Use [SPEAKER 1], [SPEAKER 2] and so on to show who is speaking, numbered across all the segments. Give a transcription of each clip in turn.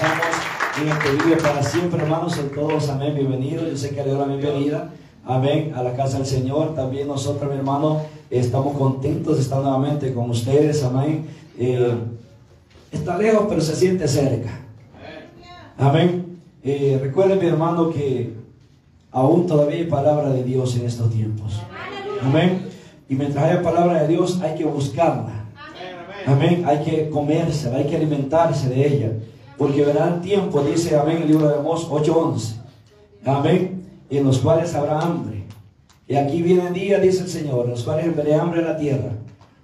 [SPEAKER 1] gozamos en este video para siempre, hermanos, en todos, amén, bienvenidos. Yo sé que le doy la bienvenida, amén, a la casa del Señor. También nosotros, mi hermano, estamos contentos de estar nuevamente con ustedes, amén. Eh, está lejos, pero se siente cerca. Amén. Eh, recuerden, mi hermano, que aún todavía hay palabra de Dios en estos tiempos. Amén. Y mientras haya palabra de Dios, hay que buscarla. Amén. Hay que comerse, hay que alimentarse de ella. Porque verán tiempo, dice amén el libro de Amós 8:11. Amén. En los cuales habrá hambre. Y aquí viene día, dice el Señor, en los cuales veré hambre en la tierra.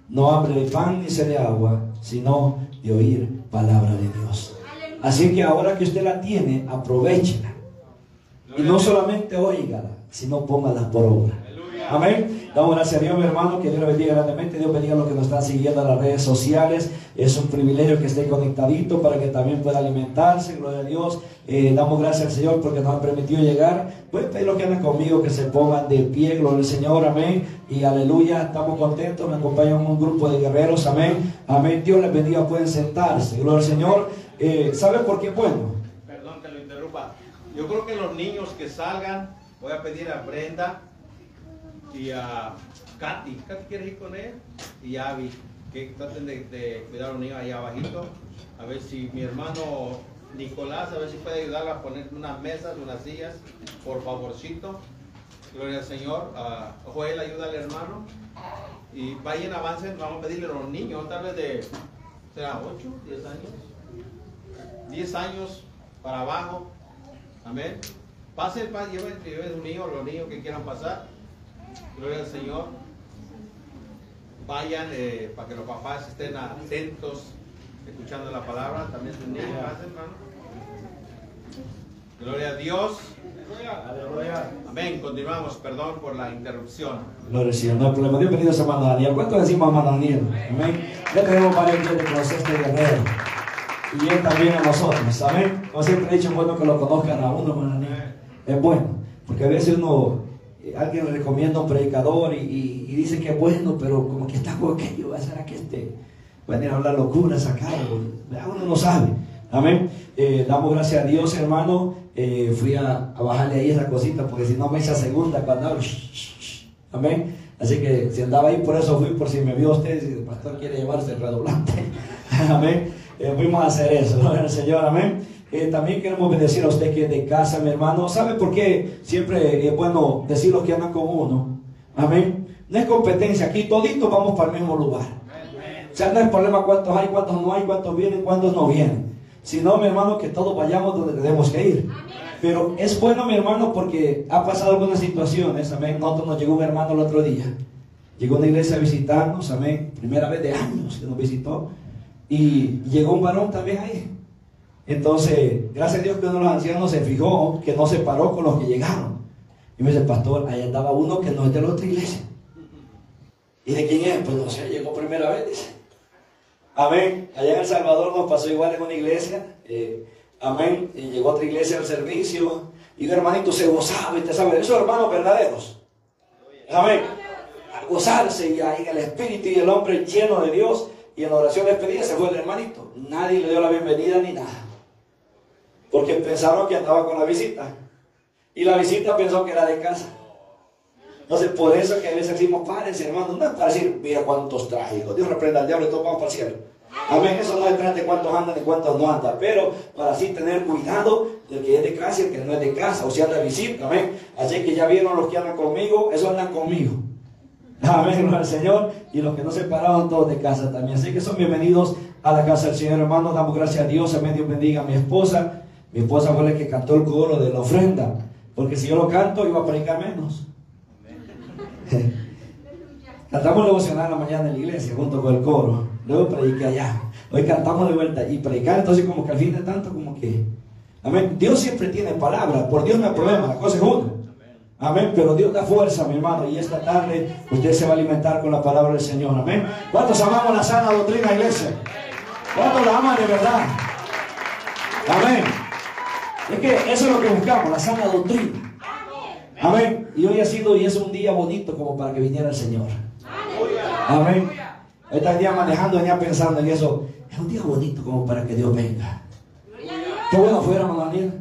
[SPEAKER 1] No hambre de pan ni sed de agua, sino de oír palabra de Dios. Así que ahora que usted la tiene, aprovechela. Y no solamente oígala, sino póngala por obra. Amén. Damos gracias a Dios, mi hermano, que Dios le bendiga grandemente. Dios bendiga a los que nos están siguiendo en las redes sociales. Es un privilegio que esté conectadito para que también pueda alimentarse. Gloria a Dios. Eh, damos gracias al Señor porque nos ha permitido llegar. Pues pedir los que andan conmigo que se pongan de pie. Gloria al Señor. Amén. Y aleluya. Estamos contentos. Me acompañan un grupo de guerreros. Amén. Amén. Dios les bendiga. Pueden sentarse. Gloria al Señor. Eh, ¿Sabe por qué? Bueno.
[SPEAKER 2] Perdón que lo interrumpa. Yo creo que los niños que salgan, voy a pedir a Brenda y a Katy. ¿Katy quiere ir con él? Y a Abby. Que traten de, cuidar a los niños ahí abajito. A ver si mi hermano Nicolás, a ver si puede ayudarla a poner unas mesas, unas sillas, por favorcito. Gloria al Señor. a Joel, ayuda al hermano. Y vayan, avancen. Vamos a pedirle a los niños, tal vez de, ¿será 8, 10 años? 10 años para abajo. Amén. Pasen, pa, lleven, lleven un niño, los niños que quieran pasar. Gloria al Señor. Vayan eh, para que los papás estén atentos, escuchando la palabra. También sus niños, hermano. Gloria a Dios. Amén. Continuamos. Perdón por la interrupción.
[SPEAKER 1] Gloria al Señor. No hay problema. Bienvenidos, hermano Daniel. ¿Cuánto decimos, hermano Daniel? Amén. Ya tenemos varios días de conocer este guerrero. Y él también a nosotros. Amén. Como siempre he dicho, es bueno que lo conozcan a uno, Daniel. Es bueno. Porque a veces uno alguien le recomienda un predicador y, dice que bueno, pero como que está con aquello, va a ser que este, va a hablar locuras acá, uno no sabe. Amén. Eh, damos gracias a Dios, hermano. Eh, fui a, a, bajarle ahí esa cosita, porque si no me echa segunda cuando hablo. Amén. Así que si andaba ahí, por eso fui, por si me vio usted, si el pastor quiere llevarse el redoblante. Amén. Eh, fuimos a hacer eso, Señor, amén. Eh, también queremos bendecir a usted que es de casa, mi hermano. ¿Sabe por qué siempre es bueno decir los que andan con uno? Amén. No es competencia, aquí toditos vamos para el mismo lugar. O sea, no es problema cuántos hay, cuántos no hay, cuántos vienen, cuántos no vienen. Sino, mi hermano, que todos vayamos donde tenemos que ir. Pero es bueno, mi hermano, porque ha pasado algunas situaciones. Amén. Nosotros nos llegó un hermano el otro día. Llegó una iglesia a visitarnos, amén. Primera vez de años que nos visitó. Y llegó un varón también ahí. Entonces, gracias a Dios que uno de los ancianos se fijó, que no se paró con los que llegaron. Y me dice, pastor, ahí andaba uno que no es de la otra iglesia. ¿Y de quién es? Pues no sé, llegó primera vez. Amén. Allá en El Salvador nos pasó igual en una iglesia. Eh, amén. Y llegó otra iglesia al servicio. Y un hermanito se gozaba, y te sabe, esos hermanos verdaderos. Amén. A gozarse y ahí el espíritu y el hombre lleno de Dios. Y en oración de despedida se fue el hermanito. Nadie le dio la bienvenida ni nada. Porque pensaron que andaba con la visita. Y la visita pensó que era de casa. Entonces, por eso que a veces decimos, párense, hermano, no es para decir, mira cuántos trágicos. Dios reprenda al diablo y todos vamos para el cielo. Amén. Eso no es de cuántos andan y cuántos no andan. Pero para así tener cuidado del que es de casa y el que no es de casa. O sea, anda visita. Amén. Así que ya vieron los que andan conmigo, esos andan conmigo. Amén, al Señor. Y los que no se pararon todos de casa también. Así que son bienvenidos a la casa del Señor, hermano. Damos gracias a Dios. Amén. Dios bendiga a mi esposa. Mi esposa fue la que cantó el coro de la ofrenda. Porque si yo lo canto, iba a predicar menos. Cantamos devocional en la mañana en la iglesia junto con el coro. Luego prediqué allá. Hoy cantamos de vuelta y predicar, entonces como que al fin de tanto como que... Amén. Dios siempre tiene palabra. Por Dios no hay problema. La cosa es una. Amén. Pero Dios da fuerza, mi hermano. Y esta tarde usted se va a alimentar con la palabra del Señor. Amén. ¿Cuántos amamos la sana doctrina, iglesia? ¿Cuántos la aman de verdad? Amén. Es que eso es lo que buscamos, la sana doctrina. Amén. Y hoy ha sido y es un día bonito como para que viniera el Señor. Amén. Ahorita día manejando, venía pensando en eso. Es un día bonito como para que Dios venga. Qué bueno fuera, hermano Daniel.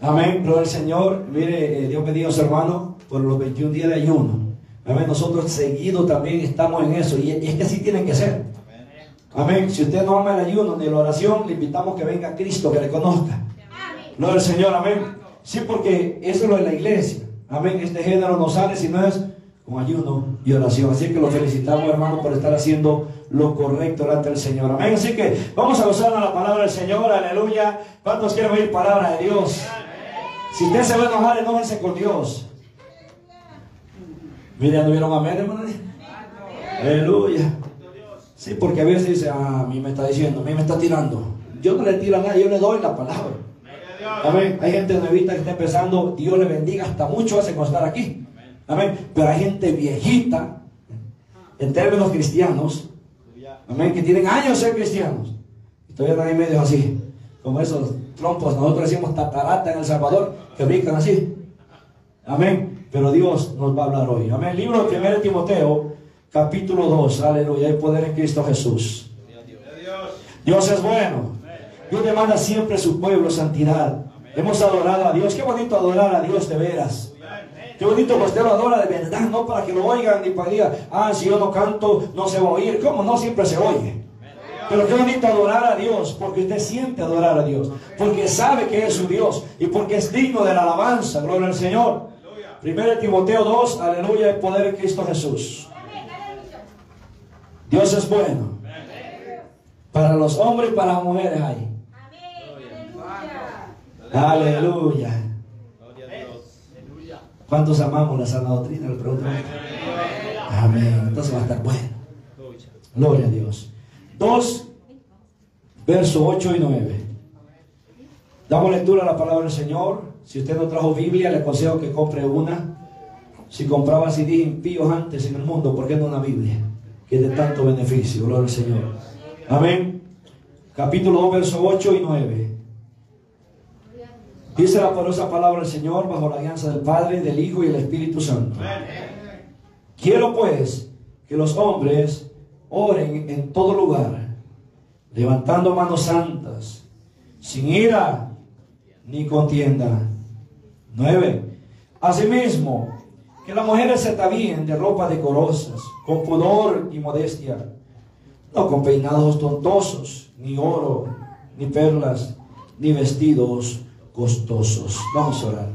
[SPEAKER 1] Amén, gloria al Señor. Mire, eh, Dios bendiga a su hermano por los 21 días de ayuno. Amén, nosotros seguido también estamos en eso. Y, es que así tienen que ser. Amén. Si usted no ama el ayuno ni la oración, le invitamos que venga Cristo, que le conozca. Gloria al Señor, amén. Sí, porque eso es lo de la iglesia. Amén. Este género no sale si no es con ayuno y oración. Así que lo felicitamos, hermano, por estar haciendo lo correcto delante del Señor. Amén. Así que vamos a a la palabra del Señor. Aleluya. ¿Cuántos quieren oír palabra de Dios? Si usted se va a enojar, enójese con Dios. Mire, ¿no vieron amén, hermano? Aleluya. Sí, porque a veces dice, ah, a mí me está diciendo, a mí me está tirando. Yo no le tiro a yo le doy la palabra. Amén. Hay gente nuevita que está empezando, Dios le bendiga, hasta mucho hace con estar aquí. Amén. Pero hay gente viejita, en términos cristianos, amén, que tienen años de ser cristianos. Y todavía están en medio así, como esos trompos, nosotros decimos tatarata en El Salvador, que brincan así. Amén. Pero Dios nos va a hablar hoy. Amén. Libro de 1 Timoteo, capítulo 2. Aleluya. Hay poder en Cristo Jesús. Dios es bueno. Dios demanda siempre a su pueblo santidad. Hemos adorado a Dios. Qué bonito adorar a Dios de veras. Qué bonito que usted lo adora de verdad, no para que lo oigan ni para que digan, ah, si yo no canto, no se va a oír. ¿Cómo? No siempre se oye. Pero qué bonito adorar a Dios, porque usted siente adorar a Dios, porque sabe que es su Dios y porque es digno de la alabanza. Gloria al Señor. Primero Timoteo 2, aleluya, el poder en Cristo Jesús. Dios es bueno. Para los hombres y para las mujeres hay. Aleluya. ¿Cuántos amamos la sana doctrina? Le pregunto. Amén. Entonces va a estar bueno. Gloria a Dios. 2, versos 8 y 9. Damos lectura a la palabra del Señor. Si usted no trajo Biblia, le aconsejo que compre una. Si compraba CD impíos antes en el mundo, ¿por qué no una Biblia? Que es de tanto beneficio. Gloria al Señor. Amén. Capítulo 2, versos 8 y 9. Dice la poderosa palabra del Señor bajo la alianza del Padre, del Hijo y del Espíritu Santo. Quiero pues que los hombres oren en todo lugar, levantando manos santas, sin ira ni contienda. 9. Asimismo, que las mujeres se atavíen de ropa decorosas, con pudor y modestia, no con peinados tontosos, ni oro, ni perlas, ni vestidos Vamos a orar.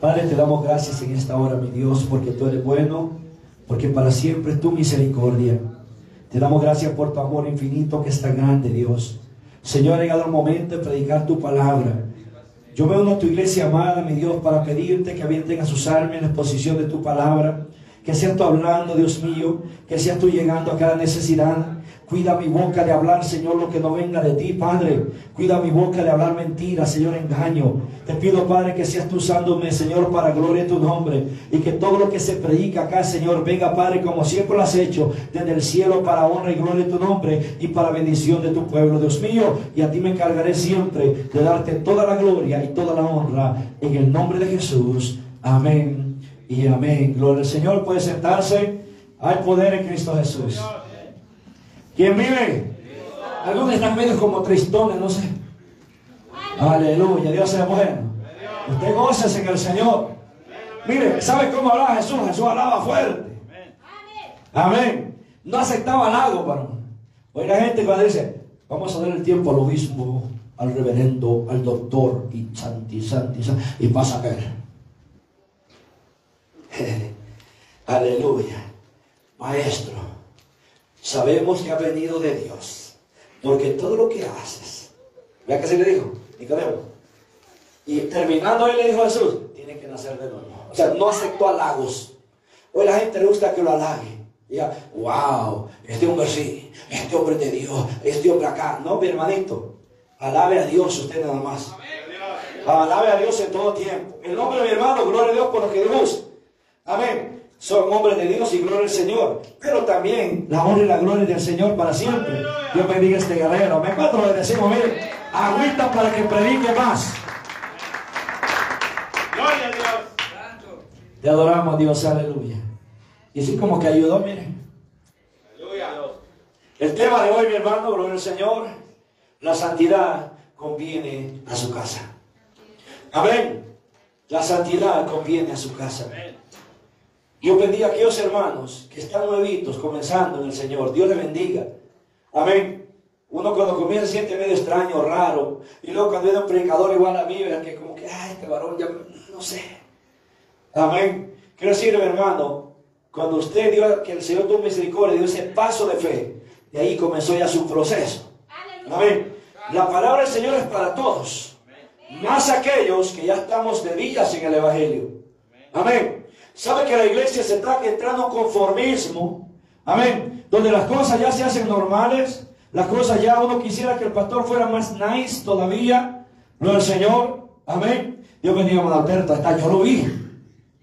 [SPEAKER 1] Padre, te damos gracias en esta hora, mi Dios, porque tú eres bueno, porque para siempre es tu misericordia. Te damos gracias por tu amor infinito que es tan grande, Dios. Señor, ha llegado el momento de predicar tu palabra. Yo me uno a tu iglesia amada, mi Dios, para pedirte que avienten a sus armas en la exposición de tu palabra. Que seas tú hablando, Dios mío. Que seas tú llegando a cada necesidad. Cuida mi boca de hablar, Señor, lo que no venga de ti, Padre. Cuida mi boca de hablar mentiras, Señor, engaño. Te pido, Padre, que seas tú usándome, Señor, para gloria de tu nombre. Y que todo lo que se predica acá, Señor, venga, Padre, como siempre lo has hecho, desde el cielo para honra y gloria de tu nombre y para bendición de tu pueblo, Dios mío. Y a ti me encargaré siempre de darte toda la gloria y toda la honra en el nombre de Jesús. Amén y amén. Gloria al Señor. Puede sentarse. Hay poder en Cristo Jesús. ¿Quién vive? Algunos están medio como tristones, no sé. Aleluya, Dios es bueno. Usted goce en el Señor. Mire, ¿sabe cómo hablaba Jesús? Jesús hablaba fuerte. Amén. No aceptaba halago, varón. Hoy la gente cuando dice, vamos a dar el tiempo al obispo, al reverendo, al doctor, y santi, santi, santi, y pasa a ver. Aleluya. Maestro, sabemos que ha venido de Dios, porque todo lo que haces, vea que se le dijo, Nicodemo, y terminando él le dijo a Jesús, tiene que nacer de nuevo. O sea, no aceptó halagos. Hoy la gente le gusta que lo halague. Diga, wow, este hombre sí, este hombre de Dios, este hombre acá. No, mi hermanito, alabe a Dios usted nada más. Alabe a Dios en todo tiempo. El nombre de mi hermano, gloria a Dios por lo que Dios. Amén. Son hombres de Dios y gloria al Señor. Pero también la honra y la gloria del Señor para siempre. Dios bendiga a este guerrero. Me cuatro le decimos, mire, agüita para que predique más.
[SPEAKER 2] Gloria a Dios.
[SPEAKER 1] Te adoramos, Dios, aleluya. Y así como que ayudó, mire.
[SPEAKER 2] Aleluya.
[SPEAKER 1] El tema de hoy, mi hermano, gloria al Señor, la santidad conviene a su casa. Amén. La santidad conviene a su casa. Yo pedí a aquellos hermanos que están nuevitos, comenzando en el Señor. Dios les bendiga. Amén. Uno cuando comienza se siente medio extraño, raro. Y luego cuando viene un predicador igual a mí, que como que, ay, este varón ya, no sé. Amén. Quiero decirle, hermano, cuando usted dio, que el Señor tuvo misericordia, dio ese paso de fe, de ahí comenzó ya su proceso. Amén. La palabra del Señor es para todos. Más aquellos que ya estamos de días en el Evangelio. Amén. ¿Sabe que la iglesia se está entrando en conformismo? Amén. Donde las cosas ya se hacen normales. Las cosas ya uno quisiera que el pastor fuera más nice todavía. Lo del Señor. Amén. Dios bendiga a Alberto. Hasta yo lo vi.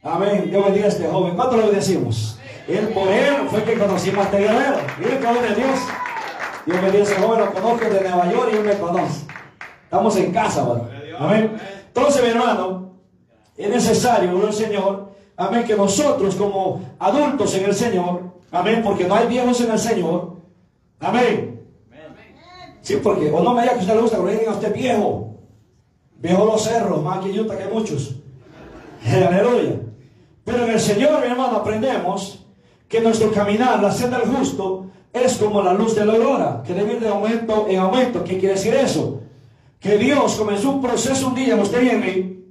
[SPEAKER 1] Amén. Dios bendiga a este joven. ¿Cuánto le decimos? Él por fue que conocimos a este guerrero. Mire cómo de Dios. Dios bendiga a ese joven. Lo conozco de Nueva York y él me conoce. Estamos en casa, ¿verdad? Amén. Entonces, mi hermano, es necesario, gloria al Señor, amén, que nosotros como adultos en el Señor, amén, porque no hay viejos en el Señor, amén. Sí, porque, o no me diga que usted le gusta le digan a usted viejo, viejo los cerros, más que yuta que muchos. Aleluya. Pero en el Señor, mi hermano, aprendemos que nuestro caminar, la senda del justo, es como la luz de la aurora, que debe ir de aumento en aumento. ¿Qué quiere decir eso? que Dios comenzó un proceso un día usted y en mí,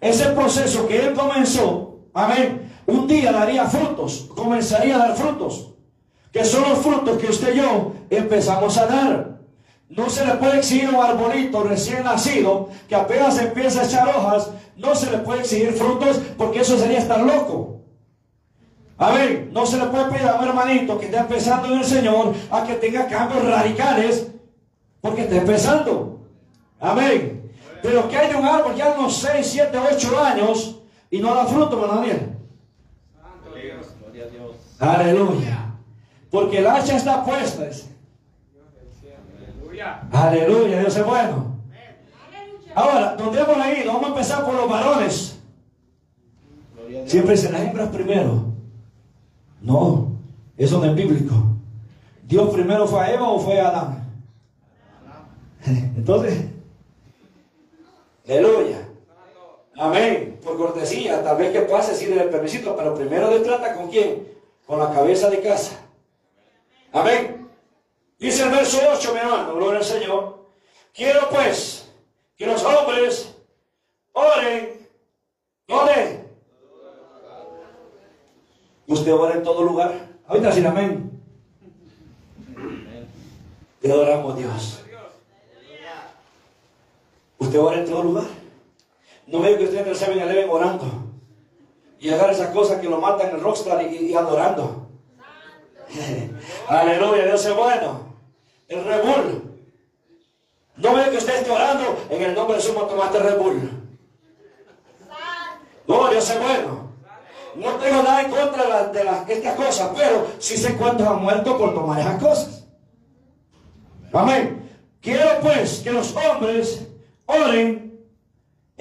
[SPEAKER 1] ese proceso que Él comenzó, amén, un día daría frutos, comenzaría a dar frutos, que son los frutos que usted y yo empezamos a dar. No se le puede exigir un arbolito recién nacido que apenas empieza a echar hojas, no se le puede exigir frutos porque eso sería estar loco. Amén. No se le puede pedir a un hermanito que está empezando en el Señor a que tenga cambios radicales porque está empezando. Amén. Pero que hay un árbol ya unos 6, 7, 8 años y no da fruto, hermano Daniel. Aleluya. Porque el hacha está puesta. Aleluya. Dios es bueno. Ahora, donde hemos leído, vamos a empezar por los varones. Siempre dicen las hembras primero. No, eso no es bíblico. ¿Dios primero fue a Eva o fue a Adán? Entonces, Aleluya. Amén. Por cortesía, tal vez que pase sin el permisito, pero primero de trata con quién? Con la cabeza de casa. Amén. Dice el verso 8, mi hermano, gloria al Señor. Quiero pues que los hombres oren. ¿Dónde? Usted ora en todo lugar. Ahorita sin amén. Te adoramos Dios. Usted ora en todo lugar. No veo que usted en el 7-Eleven orando. Y agarra esas cosas que lo matan en rockstar y, adorando. Aleluya, Dios es bueno. El Rebul. No veo que usted esté orando en el nombre de su tomate Rebul. No, Dios es bueno. No tengo nada en contra de, de estas cosas, pero sí sé cuántos han muerto por tomar esas cosas. Amén. Quiero pues que los hombres Oren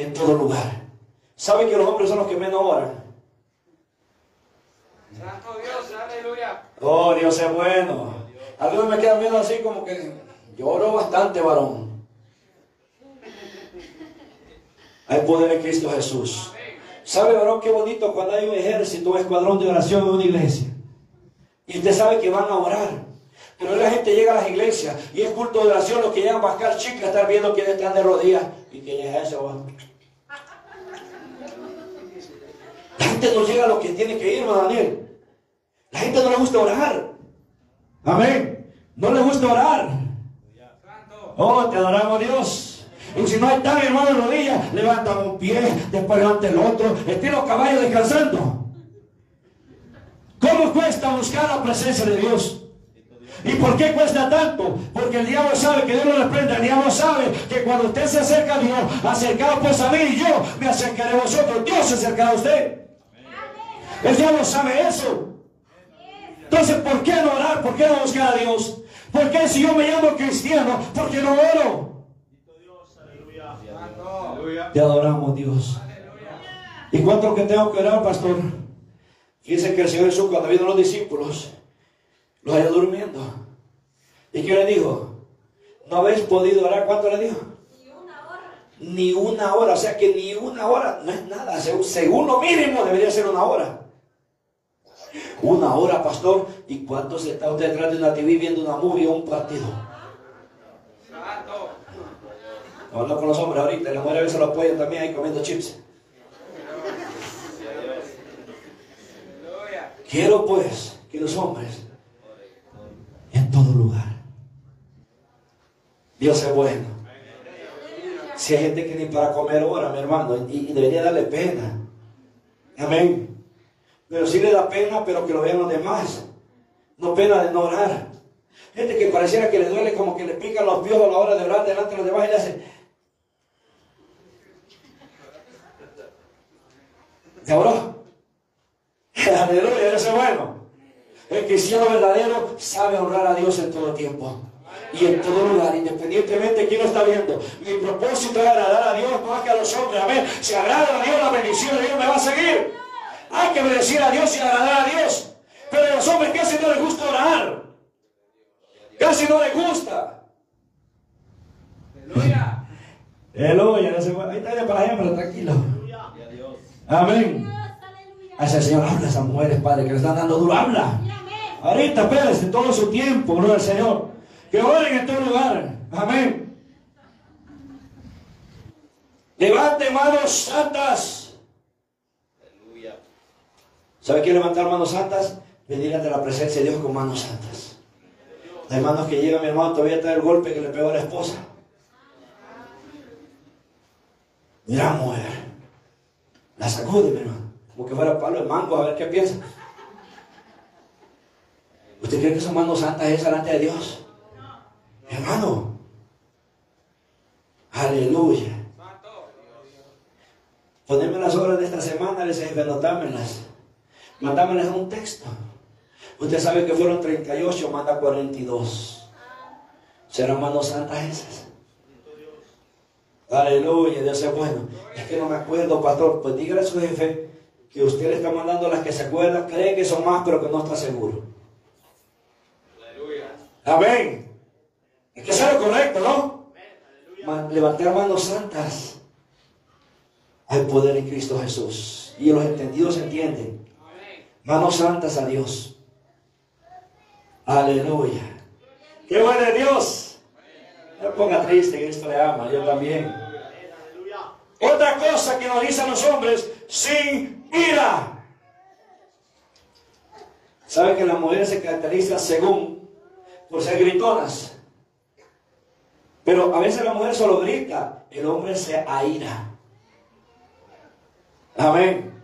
[SPEAKER 1] en todo lugar. ¿Saben que los hombres son los que menos oran? Santo Dios, aleluya. Oh, Dios es bueno. Algunos me quedan viendo así como que lloro bastante, varón. Hay poder en Cristo Jesús. ¿Sabe, varón, qué bonito cuando hay un ejército, un escuadrón de oración en una iglesia? Y usted sabe que van a orar. Pero la gente llega a las iglesias y es culto de oración los que llegan a buscar chicas, estar viendo quiénes están de rodillas y quién es ese. Gente no llega a lo que tiene que ir, hermano Daniel. La gente no le gusta orar. Amén. No le gusta orar. Oh, te adoramos Dios. Y si no están hermano de rodillas, levanta un pie, después levanta el otro, estilo caballo descansando. ¿Cómo cuesta buscar la presencia de Dios? ¿Y por qué cuesta tanto? Porque el diablo sabe que Dios no le prende. El diablo sabe que cuando usted se acerca a Dios, acercado pues a mí y yo me acercaré a vosotros. Dios se acercará a usted. El diablo sabe eso. Entonces, ¿por qué no orar? ¿Por qué no buscar a Dios? ¿Por qué si yo me llamo cristiano? ¿Por qué no oro? Te adoramos, Dios. ¿Y cuánto que tengo que orar, pastor? Fíjense que el Señor Jesús, cuando vino los discípulos, lo halló durmiendo. ¿Y qué le dijo? ¿No habéis podido orar? ¿Cuánto le dijo? Ni una hora, o sea que ni una hora no es nada. Según lo mínimo debería ser una hora. Una hora, pastor. ¿Y cuánto se está usted detrás de una TV viendo una movie o un partido? Hablando con los hombres ahorita, la mujer a veces lo apoyan también ahí comiendo chips. Quiero pues que los hombres en todo lugar. Dios es bueno. Si hay gente que ni para comer ora, mi hermano, y, debería darle pena. Amén. Pero si le da pena, pero que lo vean los demás. No pena de no orar. Gente que pareciera que le duele como que le pican los pies a la hora de orar delante de los demás y le hace. ¿Ya oró? Aleluya, eso es bueno. El cristiano verdadero sabe honrar a Dios en todo tiempo y en todo lugar, independientemente de quién lo está viendo. Mi propósito es agradar a Dios más que a los hombres. Amén. Si agrada a Dios, la bendición de Dios me va a seguir. Hay que bendecir a Dios y agradar a Dios. Pero a los hombres casi no les gusta orar. Casi no les gusta. Aleluya. Aleluya. Ahí está para allá, pero tranquilo. Amén. A ese Señor habla a esas mujeres, Padre, que le están dando duro. Habla. Ahorita, espérense, todo su tiempo, gloria al Señor. Que oren en todo lugar. Amén. Levante manos santas. ¿Sabe qué levantar manos santas? Venir ante la presencia de Dios con manos santas. Hay manos que llegan, mi hermano, todavía está el golpe que le pegó a la esposa. Mira, mujer. La sacude, mi hermano. Como que fuera palo de mango, a ver qué piensa. ¿Usted cree que son manos santas es delante de Dios? Hermano. Aleluya. Ponerme las obras de esta semana, les dije, anotármelas. Mandámelas un texto. Usted sabe que fueron 38, manda 42. ¿Serán manos santas esas? Aleluya, Dios es bueno. Es que no me acuerdo, pastor. Pues dígale a su jefe que usted le está mandando las que se acuerdan, cree que son más, pero que no está seguro. Aleluya. Amén. Es que sea lo correcto, ¿no? Levantar manos santas. Hay poder en Cristo Jesús. Y los entendidos entienden. Manos santas a Dios. Aleluya. Qué bueno Dios. No ponga triste, Cristo le ama. Yo también. Otra cosa que nos dicen los hombres, sin ira. ¿Saben que las mujeres se caracterizan según por ser gritonas? Pero a veces la mujer solo grita, el hombre se aira. Amén.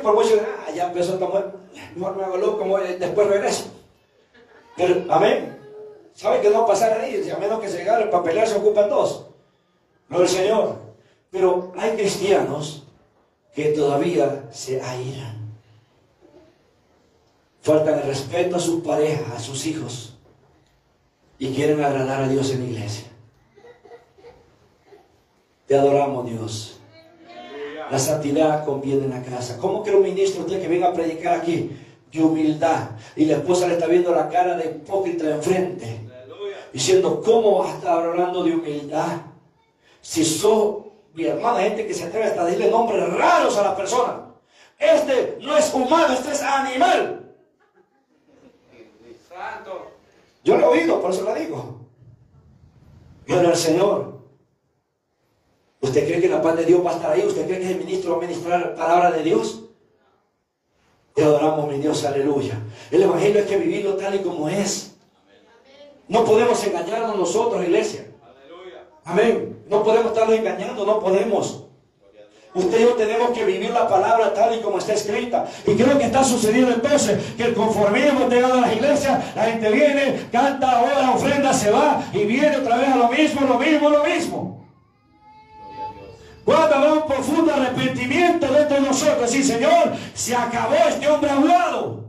[SPEAKER 1] Por mucho, ah, ya empezó esta mujer, mejor me loco, después regreso. Pero, amén. ¿Sabe qué no va a pasar ahí? a menos que se agarre para pelear se ocupan dos. No el Señor. Pero hay cristianos que todavía se airan. Faltan el respeto a sus parejas, a sus hijos. Y quieren agradar a Dios en la iglesia. Te adoramos, Dios. La santidad conviene en la casa. ¿Cómo que un ministro usted que venga a predicar aquí de humildad y la esposa le está viendo la cara de hipócrita enfrente? Diciendo, ¿cómo vas a estar hablando de humildad? Si sos, mi hermana, gente que se atreve hasta a decirle nombres raros a las personas. Este no es humano, este es animal. Yo lo he oído, por eso lo digo. Pero el Señor ¿Usted cree que la paz de Dios va a estar ahí? ¿Usted cree que el ministro va a ministrar la palabra de Dios? Te adoramos, mi Dios, aleluya. El Evangelio hay que vivirlo tal y como es. No podemos engañarnos nosotros, iglesia. Amén. No podemos estarnos engañando, no podemos. Usted y yo tenemos que vivir la palabra tal y como está escrita. Y creo que está sucediendo entonces que el conformismo te a las iglesias, la gente viene, canta, ora, ofrenda, se va y viene otra vez a lo mismo, lo mismo, lo mismo. Cuando habrá un profundo arrepentimiento dentro de nosotros. Sí, Señor, se acabó este hombre hablado.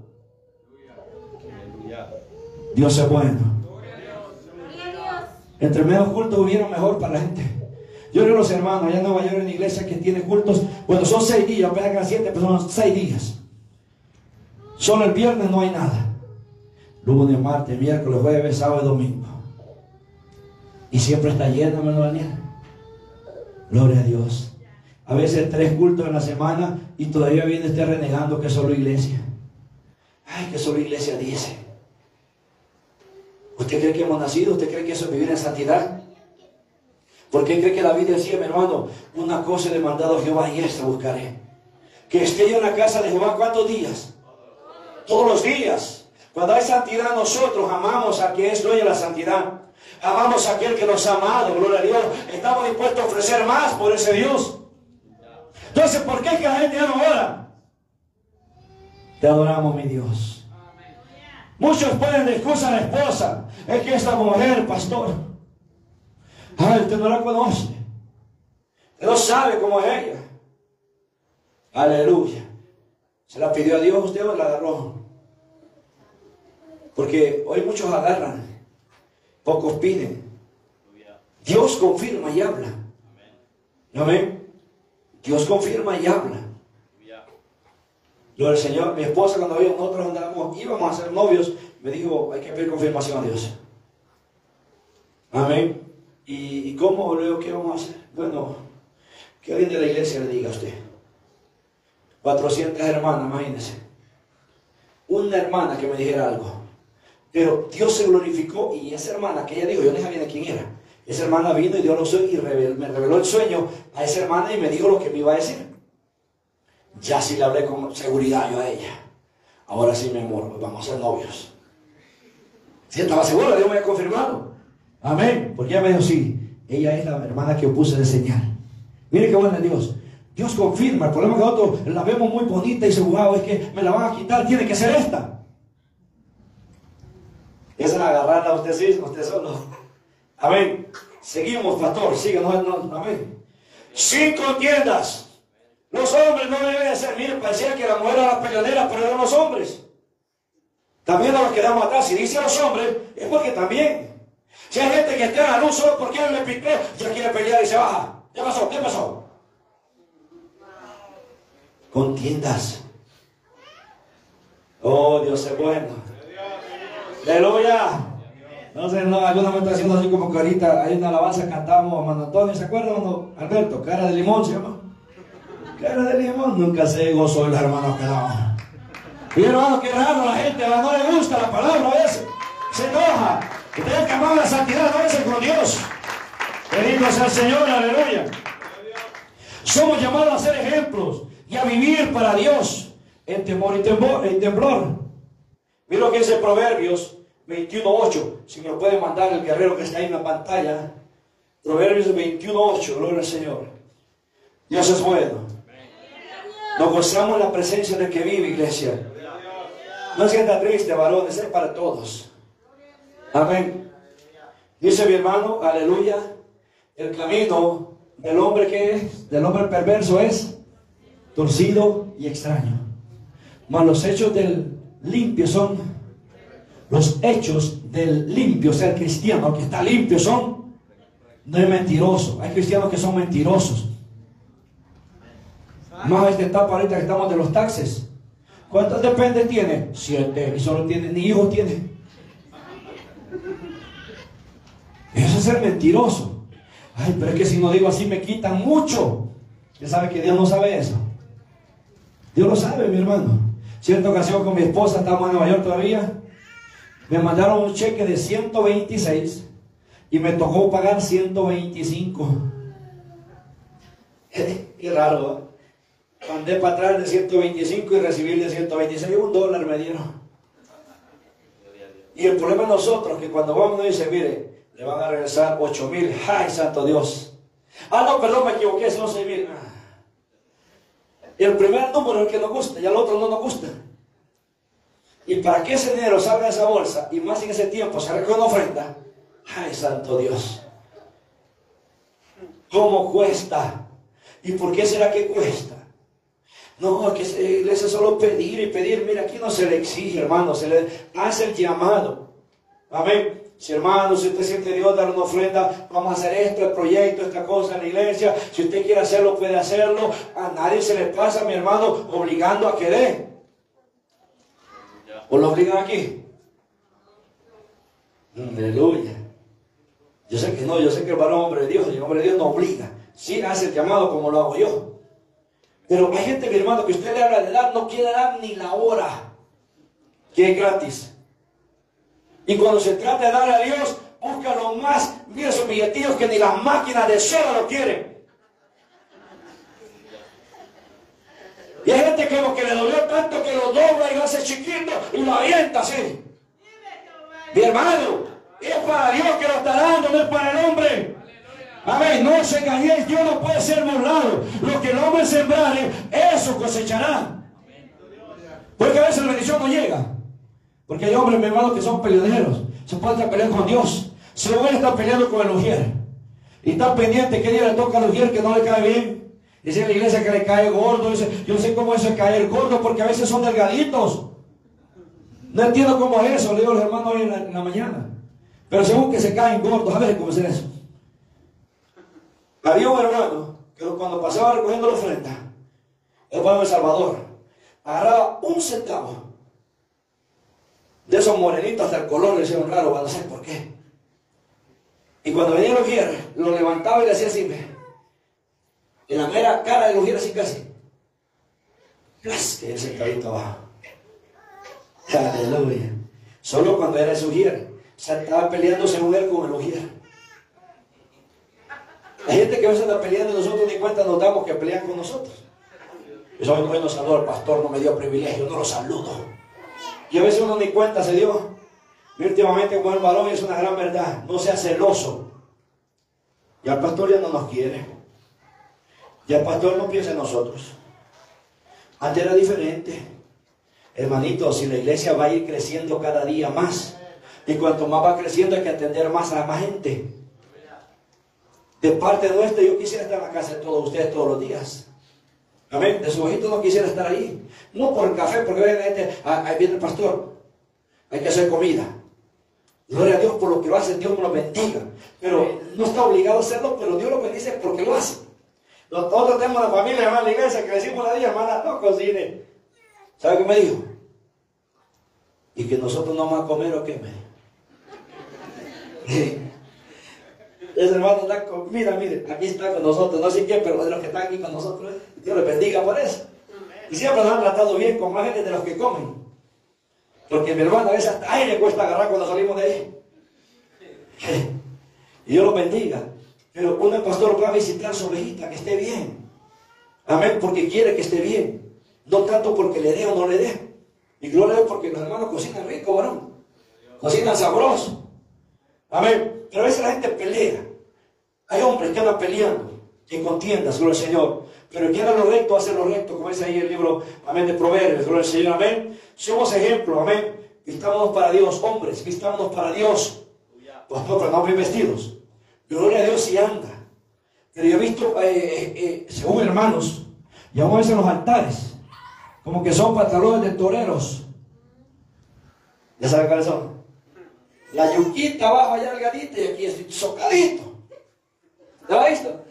[SPEAKER 1] Dios es bueno. Entre menos cultos hubieron mejor para la gente. Yo veo los hermanos allá en Nueva York en la iglesia que tiene cultos. Bueno, son seis días, apenas que siete, pero son seis días. Solo el viernes no hay nada. Lunes, martes, miércoles, jueves, sábado y domingo. Y siempre está lleno, hermano Daniel. Gloria a Dios. A veces tres cultos en la semana y todavía viene este renegando que solo iglesia. Ay, que solo iglesia dice. ¿Usted cree que hemos nacido? ¿Usted cree que eso es vivir en santidad? ¿Por qué cree que Biblia decía, mi hermano, una cosa he demandado a Jehová y esta buscaré? Que esté yo en la casa de Jehová cuántos días? Todos los días. Cuando hay santidad nosotros amamos a quien es dueño la santidad. Amamos a aquel que nos ha amado, gloria a Dios. Estamos dispuestos a ofrecer más por ese Dios. Entonces, ¿por qué es que la gente ya no ora? Te adoramos, mi Dios. Muchos pueden de a la esposa. Es que esta mujer, pastor. Ay, usted no la conoce. Usted no sabe cómo es ella. Aleluya. ¿Se la pidió a Dios o la agarró? Porque hoy muchos agarran, pocos piden. Dios confirma y habla. Amén. Dios confirma y habla. Lo del Señor, mi esposa cuando nosotros andábamos, íbamos a ser novios, me dijo, hay que pedir confirmación a Dios. Amén. ¿Y, y cómo luego qué vamos a hacer? Bueno, que alguien de la iglesia le diga a usted. 400 hermanas, imagínense. Una hermana que me dijera algo. Pero Dios se glorificó y esa hermana que ella dijo, yo no sabía quién era. Esa hermana vino y dio los sueños y me reveló el sueño a esa hermana y me dijo lo que me iba a decir. Ya sí le hablé con seguridad yo a ella. Ahora sí, mi amor, pues vamos a ser novios. Si estaba seguro, Dios me había confirmado. Amén. Porque ella me dijo, sí, ella es la hermana que puse de señal. Mire qué buena Dios. Dios confirma. El problema es que nosotros la vemos muy bonita y se es que me la van a quitar, tiene que ser esta. Es agarrarla a usted sí, usted solo. Amén. Seguimos, pastor, síganos. amén. Sin contiendas. Los hombres no deben de ser. Mire, parecía que la mujer era la peleadera, pero eran los hombres. También nos quedamos atrás. Si dice los hombres, es porque también. Si hay gente que está en la luz solo porque él le picó, ya quiere pelear y se baja. ¿Qué pasó? ¿Qué pasó? Contiendas. Oh, Dios es bueno. Aleluya. No sé, no, alguna me está haciendo así como que ahorita hay una alabanza, cantamos a Mano Antonio, ¿se acuerdan? Mano Alberto, cara de limón se llama. Cara de limón, nunca se gozó los hermanos que daban. Y hermano, qué raro la gente, no le gusta la palabra a veces, se enoja. Ustedes que aman la santidad, no es con Dios. Bendito sea el Señor, aleluya. Somos llamados a ser ejemplos y a vivir para Dios en temor y temblor. Mira lo que dice Proverbios 21.8. Si me lo puede mandar el guerrero que está ahí en la pantalla. Proverbios 21.8. Gloria al Señor. Dios es bueno. Nos gozamos en la presencia del que vive, iglesia. No sienta triste, varón, es para todos. Amén. Dice mi hermano, aleluya. El camino del hombre que es, del hombre perverso es torcido y extraño. Mas los hechos del limpio son, los hechos del limpio, el cristiano que está limpio son, no es mentiroso. Hay cristianos que son mentirosos. Más esta etapa ahorita que estamos de los taxes. ¿Cuántos dependes tiene? Siete. Y solo tiene, ni hijos tiene. Eso es ser mentiroso. Ay, pero es que si no digo así me quitan mucho. ¿Usted sabe que Dios no sabe eso? Dios lo sabe, mi hermano. Cierta ocasión con mi esposa, estamos en Nueva York todavía, me mandaron un cheque de 126 y me tocó pagar 125. Qué raro, ¿eh? Mandé para atrás de 125 y recibí de 126, un dólar me dieron. Y el problema es nosotros, que cuando vamos nos dice, mire, le van a regresar 8 mil. ¡Ay, santo Dios! Ah, no, perdón, me equivoqué, son 6 mil. El primer número es el que nos gusta y el otro no nos gusta. Y para que ese dinero salga de esa bolsa y más en ese tiempo se recoge una ofrenda, ay santo Dios, ¿cómo cuesta? ¿Y por qué será que cuesta? No, que se iglesia solo pedir y pedir. Mira, aquí no se le exige, hermano, se le hace el llamado. Amén. Si hermano, si usted siente Dios dar una ofrenda, vamos a hacer esto, el proyecto, esta cosa en la iglesia. Si usted quiere hacerlo, puede hacerlo. A nadie se le pasa, mi hermano, obligando a querer. ¿O lo obligan aquí? Aleluya. Yo sé que no, yo sé que el varón hombre de Dios, el hombre de Dios no obliga. Sí hace el llamado como lo hago yo. Pero hay gente, mi hermano, que usted le habla de dar, no quiere dar ni la hora, que es gratis. Y cuando se trata de dar a Dios, busca lo más, mira esos billetillos que ni las máquinas de soda lo quieren. Y hay gente que lo que le dolió tanto que lo dobla y lo hace chiquito y lo avienta así. Mi hermano, es para Dios que lo está dando, no es para el hombre. Amén, no se engañéis, Dios no puede ser burlado. Lo que el hombre sembrare, eso cosechará. Porque a veces la bendición no llega. Porque hay hombres, mi hermano, que son peleaderos. Se pueden estar peleando con Dios. Se pueden estar peleando con el ujier. Y está pendiente que día le toca al ujier que no le cae bien. Dice la iglesia que le cae gordo. Dice, yo sé cómo es el caer gordo porque a veces son delgaditos. No entiendo cómo es eso, le digo a los hermanos hoy en la, mañana. Pero según que se caen gordos, a ver cómo es eso. Había un hermano que cuando pasaba recogiendo la ofrenda, el pueblo Salvador, agarraba un centavo de esos morenitos hasta el color le hicieron raro, van a saber por qué. Y cuando venía el ujier, lo levantaba y le hacía así, en la mera cara del ujier así casi. Que el centavito abajo. Aleluya. Solo cuando era ese ujier, se estaba peleándose mujer con el ujier. Hay gente que a veces anda peleando y nosotros ni cuenta nos damos que pelean con nosotros. Yo hoy no saludo al pastor, no me dio privilegio, no lo saludo. Y a veces uno ni cuenta se dio. Y últimamente con el varón es una gran verdad. No sea celoso. Y al pastor ya no nos quiere. Y el pastor no piensa en nosotros. Antes era diferente. Hermanito, si la iglesia va a ir creciendo cada día más, y cuanto más va creciendo hay que atender más a más gente. De parte nuestra, yo quisiera estar en la casa de todos ustedes todos los días. Amén. De su ojito no quisiera estar ahí. No por el café, porque ven, gente, ah, ahí viene el pastor. Hay que hacer comida. Gloria a Dios por lo que lo hace, Dios me lo bendiga. Pero no está obligado a hacerlo, pero Dios lo bendice porque lo hace. Nosotros tenemos la familia, hermana, la iglesia, que decimos la día, hermana, no cocine. ¿Sabe qué me dijo? Y que nosotros no vamos a comer o qué me Ese hermano está con, mira, mire, aquí está con nosotros, no sé qué, pero de los que están aquí con nosotros, ¿eh? Dios les bendiga por eso. Y siempre nos han tratado bien con más gente de los que comen. Porque mi hermano a veces hasta le cuesta agarrar cuando salimos de ahí. Y Dios lo bendiga. Pero un pastor va a visitar su ovejita, que esté bien. Amén, porque quiere que esté bien. No tanto porque le dé o no le dé. Y gloria a Dios porque los hermanos cocinan rico, varón. Cocinan sabroso. Amén. Pero a veces la gente pelea. Hay hombres que andan peleando en contiendas, gloria al Señor. Pero quien haga lo recto, hace lo recto, como dice ahí el libro, amén, de Proverbios, gloria al Señor, amén. Somos ejemplo, amén. Vistámonos para Dios, hombres, vistámonos para Dios. Pues no, no bien vestidos. Gloria a Dios si anda. Pero yo he visto, eh, eh, eh, según hermanos, y a veces los altares, como que son pantalones de toreros. ¿Ya saben cuáles son? La yuquita abajo allá delgadita y aquí es socadito. ¿Lo ha visto?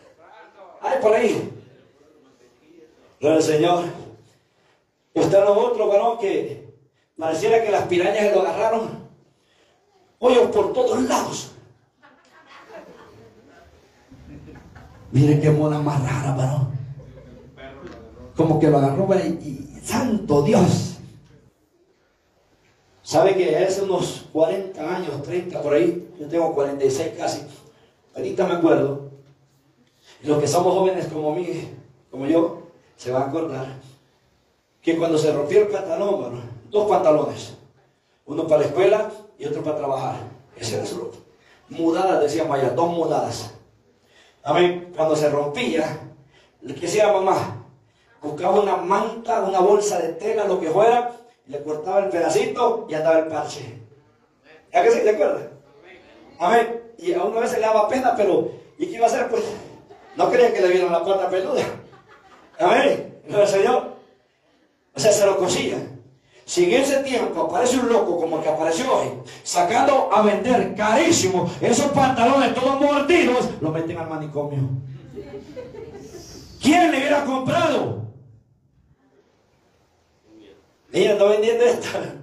[SPEAKER 1] Ay, por ahí. Gloria al Señor. Están los otros varón que pareciera que las pirañas lo agarraron. Hoyos por todos lados. Miren qué mona más rara, varón. Como que lo agarró y, santo Dios. ¿Sabe que hace unos 40 años, 30 por ahí? Yo tengo 46 casi. Ahorita me acuerdo. Los que somos jóvenes como mí, como yo, se va a acordar que cuando se rompió el pantalón, dos pantalones, uno para la escuela y otro para trabajar. Ese era su Mudadas, decíamos allá, dos mudadas. Amén. Cuando se rompía, ¿qué hacía mamá? Buscaba una manta, una bolsa de tela, lo que fuera, le cortaba el pedacito y andaba el parche. ¿Ya que sí? ¿Te acuerdas? Amén. Y a una vez se le daba pena, pero ¿y qué iba a hacer? Pues no creía que le vieron la pata peluda. Amén. el Señor. O sea, se lo cosía. Si en ese tiempo aparece un loco como el que apareció hoy, sacando a vender carísimo esos pantalones todos mordidos, lo meten al manicomio. ¿Quién le hubiera comprado? Ella está vendiendo esta.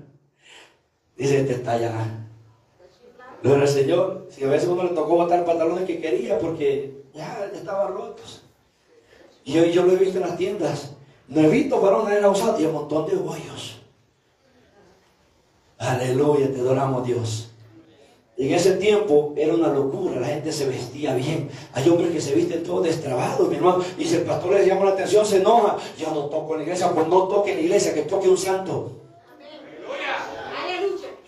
[SPEAKER 1] Dice, este está allá. Gloria al Señor. Si a veces uno le tocó botar pantalones que quería porque ya estaban rotos. Y yo, lo he visto en las tiendas. Visto varones en la usada y un montón de hoyos. Aleluya, te adoramos Dios. En ese tiempo era una locura, la gente se vestía bien. Hay hombres que se visten todos destrabados, mi hermano. Y si el pastor les llama la atención, se enoja. Ya no toco en la iglesia, pues no toque en la iglesia, que toque un santo.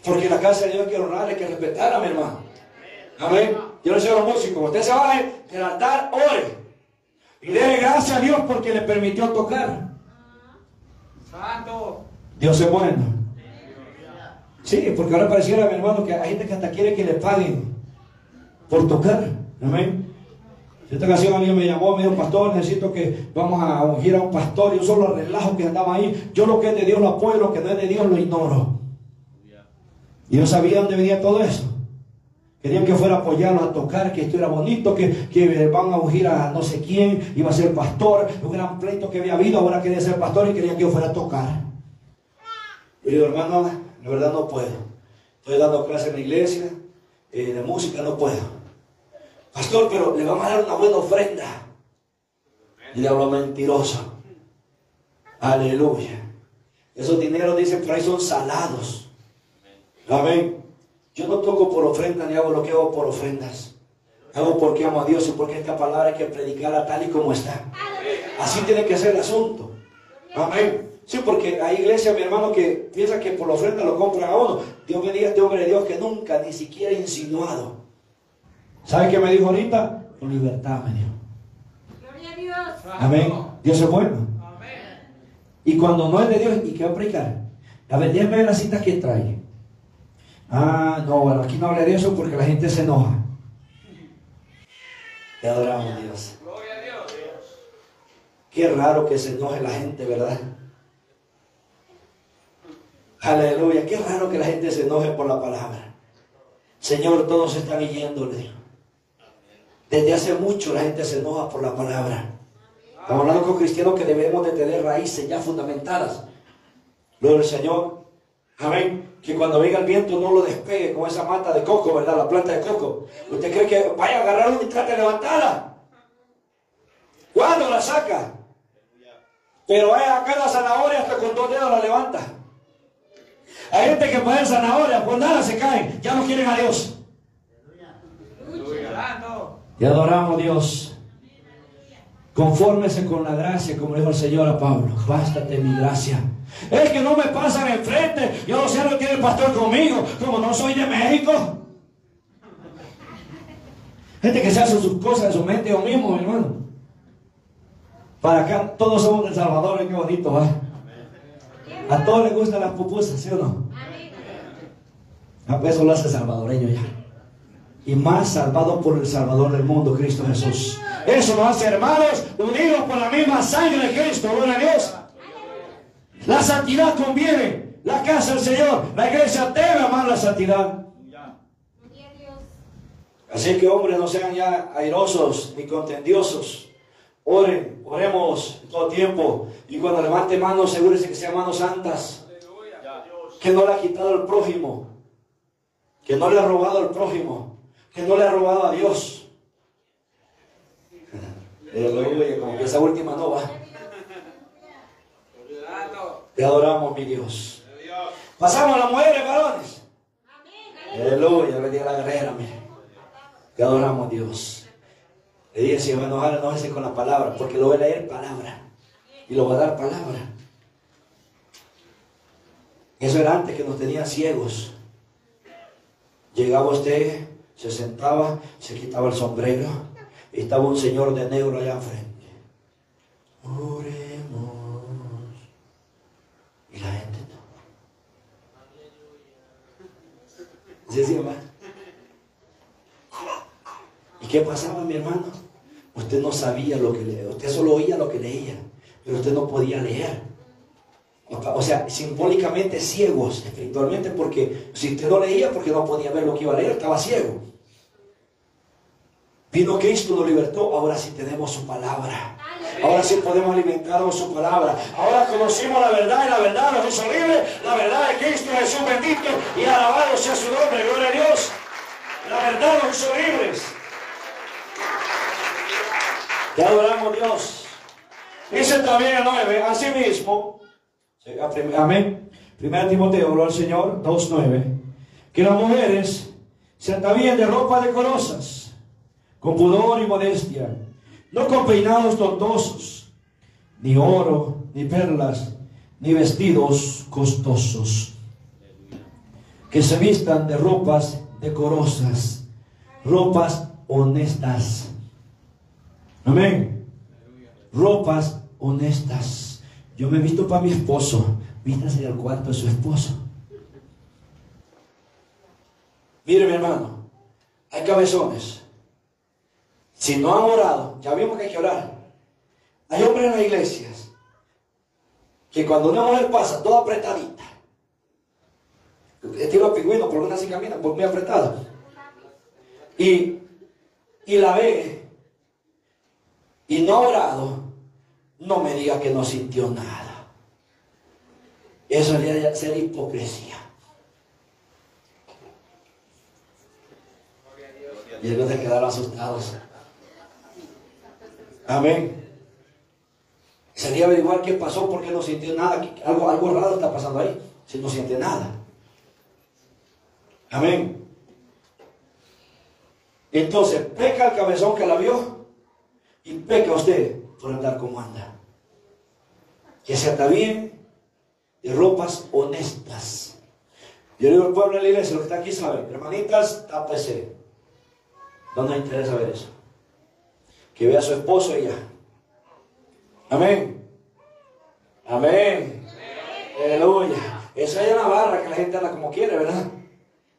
[SPEAKER 1] Porque la casa de Dios hay que honrar, hay que respetar a mi hermano. Amén. Yo le digo a los músicos, usted se baje del altar, ore. Y déle gracias a Dios porque le permitió tocar. Santo. Dios es bueno. Sí, porque ahora pareciera, mi hermano, que hay gente que hasta quiere que le paguen por tocar. Amén. Esta ocasión alguien me llamó, me dijo, pastor, necesito que vamos a ungir a un pastor y un solo relajo que andaba ahí. Yo lo que es de Dios lo apoyo, lo que no es de Dios lo ignoro. Y yo sabía dónde venía todo eso. Querían que fuera a a tocar, que esto era bonito, que, que van a ungir a no sé quién, iba a ser pastor, un gran pleito que había habido, ahora quería ser pastor y querían que yo fuera a tocar. Yo digo, hermano, la verdad no puedo. Estoy dando clases en la iglesia, eh, de música no puedo. Pastor, pero le vamos a dar una buena ofrenda. Y diablo mentiroso. Aleluya. Esos dineros, dicen por ahí, son salados. Amén. Yo no toco por ofrenda ni hago lo que hago por ofrendas. Hago porque amo a Dios y porque esta palabra hay que predicarla tal y como está. Así tiene que ser el asunto. Amén. Sí, porque hay iglesias, mi hermano, que piensa que por la ofrenda lo compran a uno. Dios bendiga a este hombre de Dios que nunca, ni siquiera insinuado. ¿Sabe qué me dijo ahorita? Con libertad me dijo. Gloria a Dios. Amén. Dios es bueno. Amén. Y cuando no es de Dios, ¿y qué va a predicar? A ver, las citas que trae. Ah, no, bueno, aquí no hablé de eso porque la gente se enoja. Te adoramos, Dios. Gloria a Dios. Qué raro que se enoje la gente, ¿verdad? Aleluya. Qué raro que la gente se enoje por la palabra. Señor, todos están yéndole. Desde hace mucho la gente se enoja por la palabra. Estamos hablando con cristianos que debemos de tener raíces ya fundamentadas. Gloria al Señor. Amén. Que cuando venga el viento no lo despegue con esa mata de coco, ¿verdad? La planta de coco. ¿Usted cree que vaya a agarrarla y trate de levantarla? ¿Cuándo la saca? Pero vaya a sacar la zanahoria hasta con dos dedos la levanta. Hay gente que puede zanahoria, pues nada se caen, ya no quieren a Dios. Y adoramos Dios. Confórmese con la gracia, como dijo el Señor a Pablo. Bástate mi gracia. Es que no me pasan enfrente. Yo no sé lo que tiene el pastor conmigo, como no soy de México. Gente que se hace sus cosas en su mente yo mismo, hermano. Para acá todos somos de Salvador, qué bonito va. A todos les gustan las pupusas, ¿sí o no? Eso lo hace salvadoreño ya. Y más salvado por el Salvador del mundo, Cristo Jesús. Eso lo hace hermanos unidos por la misma sangre de Cristo. Gloria a Dios. La santidad conviene. La casa del Señor. La iglesia debe amar la santidad. Así que hombres no sean ya airosos ni contendiosos. Oren, oremos todo tiempo. Y cuando levante manos, asegúrese que sean manos santas. Que no le ha quitado el prójimo. Que no le ha robado al prójimo. Que no le ha robado a Dios. Aleluya, como que esa última no va. Te adoramos, mi Dios. Pasamos a las mujeres, varones. Aleluya, bendiga la guerrera, mire. Te adoramos, Dios. Le dije, si me enojar, enojese con la palabra, porque lo voy a leer palabra. Y lo va a dar palabra. Eso era antes que nos tenían ciegos. Llegaba usted, se sentaba, se quitaba el sombrero, y estaba un señor de negro allá enfrente. Oremos. Y la gente no. ¿Sí, sí, ¿Y qué pasaba, mi hermano? Usted no sabía lo que leía, usted solo oía lo que leía, pero usted no podía leer. O sea, simbólicamente ciegos espiritualmente, porque si usted no leía, porque no podía ver lo que iba a leer, estaba ciego. Vino Cristo, lo libertó, ahora sí tenemos su palabra. Ahora sí podemos alimentarnos su palabra. Ahora conocimos la verdad y la verdad nos hizo libre. La verdad de Cristo Jesús bendito y alabado sea su nombre. Gloria a Dios. La verdad los hizo libres. Te adoramos Dios. Dice también el 9, asimismo, amén. Primera Timoteo, gloria al Señor, 2.9, que las mujeres se atavían de ropa decorosas, con pudor y modestia, no con peinados tontosos, ni oro, ni perlas, ni vestidos costosos, que se vistan de ropas decorosas, ropas honestas. Amén. Ropas honestas. Yo me he visto para mi esposo. Vístase el cuarto de su esposo. Mire mi hermano, hay cabezones. Si no han orado, ya vimos que hay que orar. Hay hombres en las iglesias que cuando una mujer pasa toda apretadita, estilo pingüino, por una así camina, por muy apretada, y, y la ve y no orado, no me diga que no sintió nada. Eso sería ser hipocresía. Y ellos se quedaron asustados. Amén. Sería averiguar qué pasó, por qué no sintió nada. Algo, algo raro está pasando ahí. Si no siente nada. Amén. Entonces, peca el cabezón que la vio y peca usted por andar como anda. Que se bien de ropas honestas. Yo digo al pueblo de la iglesia, los que están aquí saben, hermanitas, tápese. No nos interesa ver eso. Que vea a su esposo y ya. Amén. Amén. Aleluya. Esa es la barra que la gente anda como quiere, ¿verdad?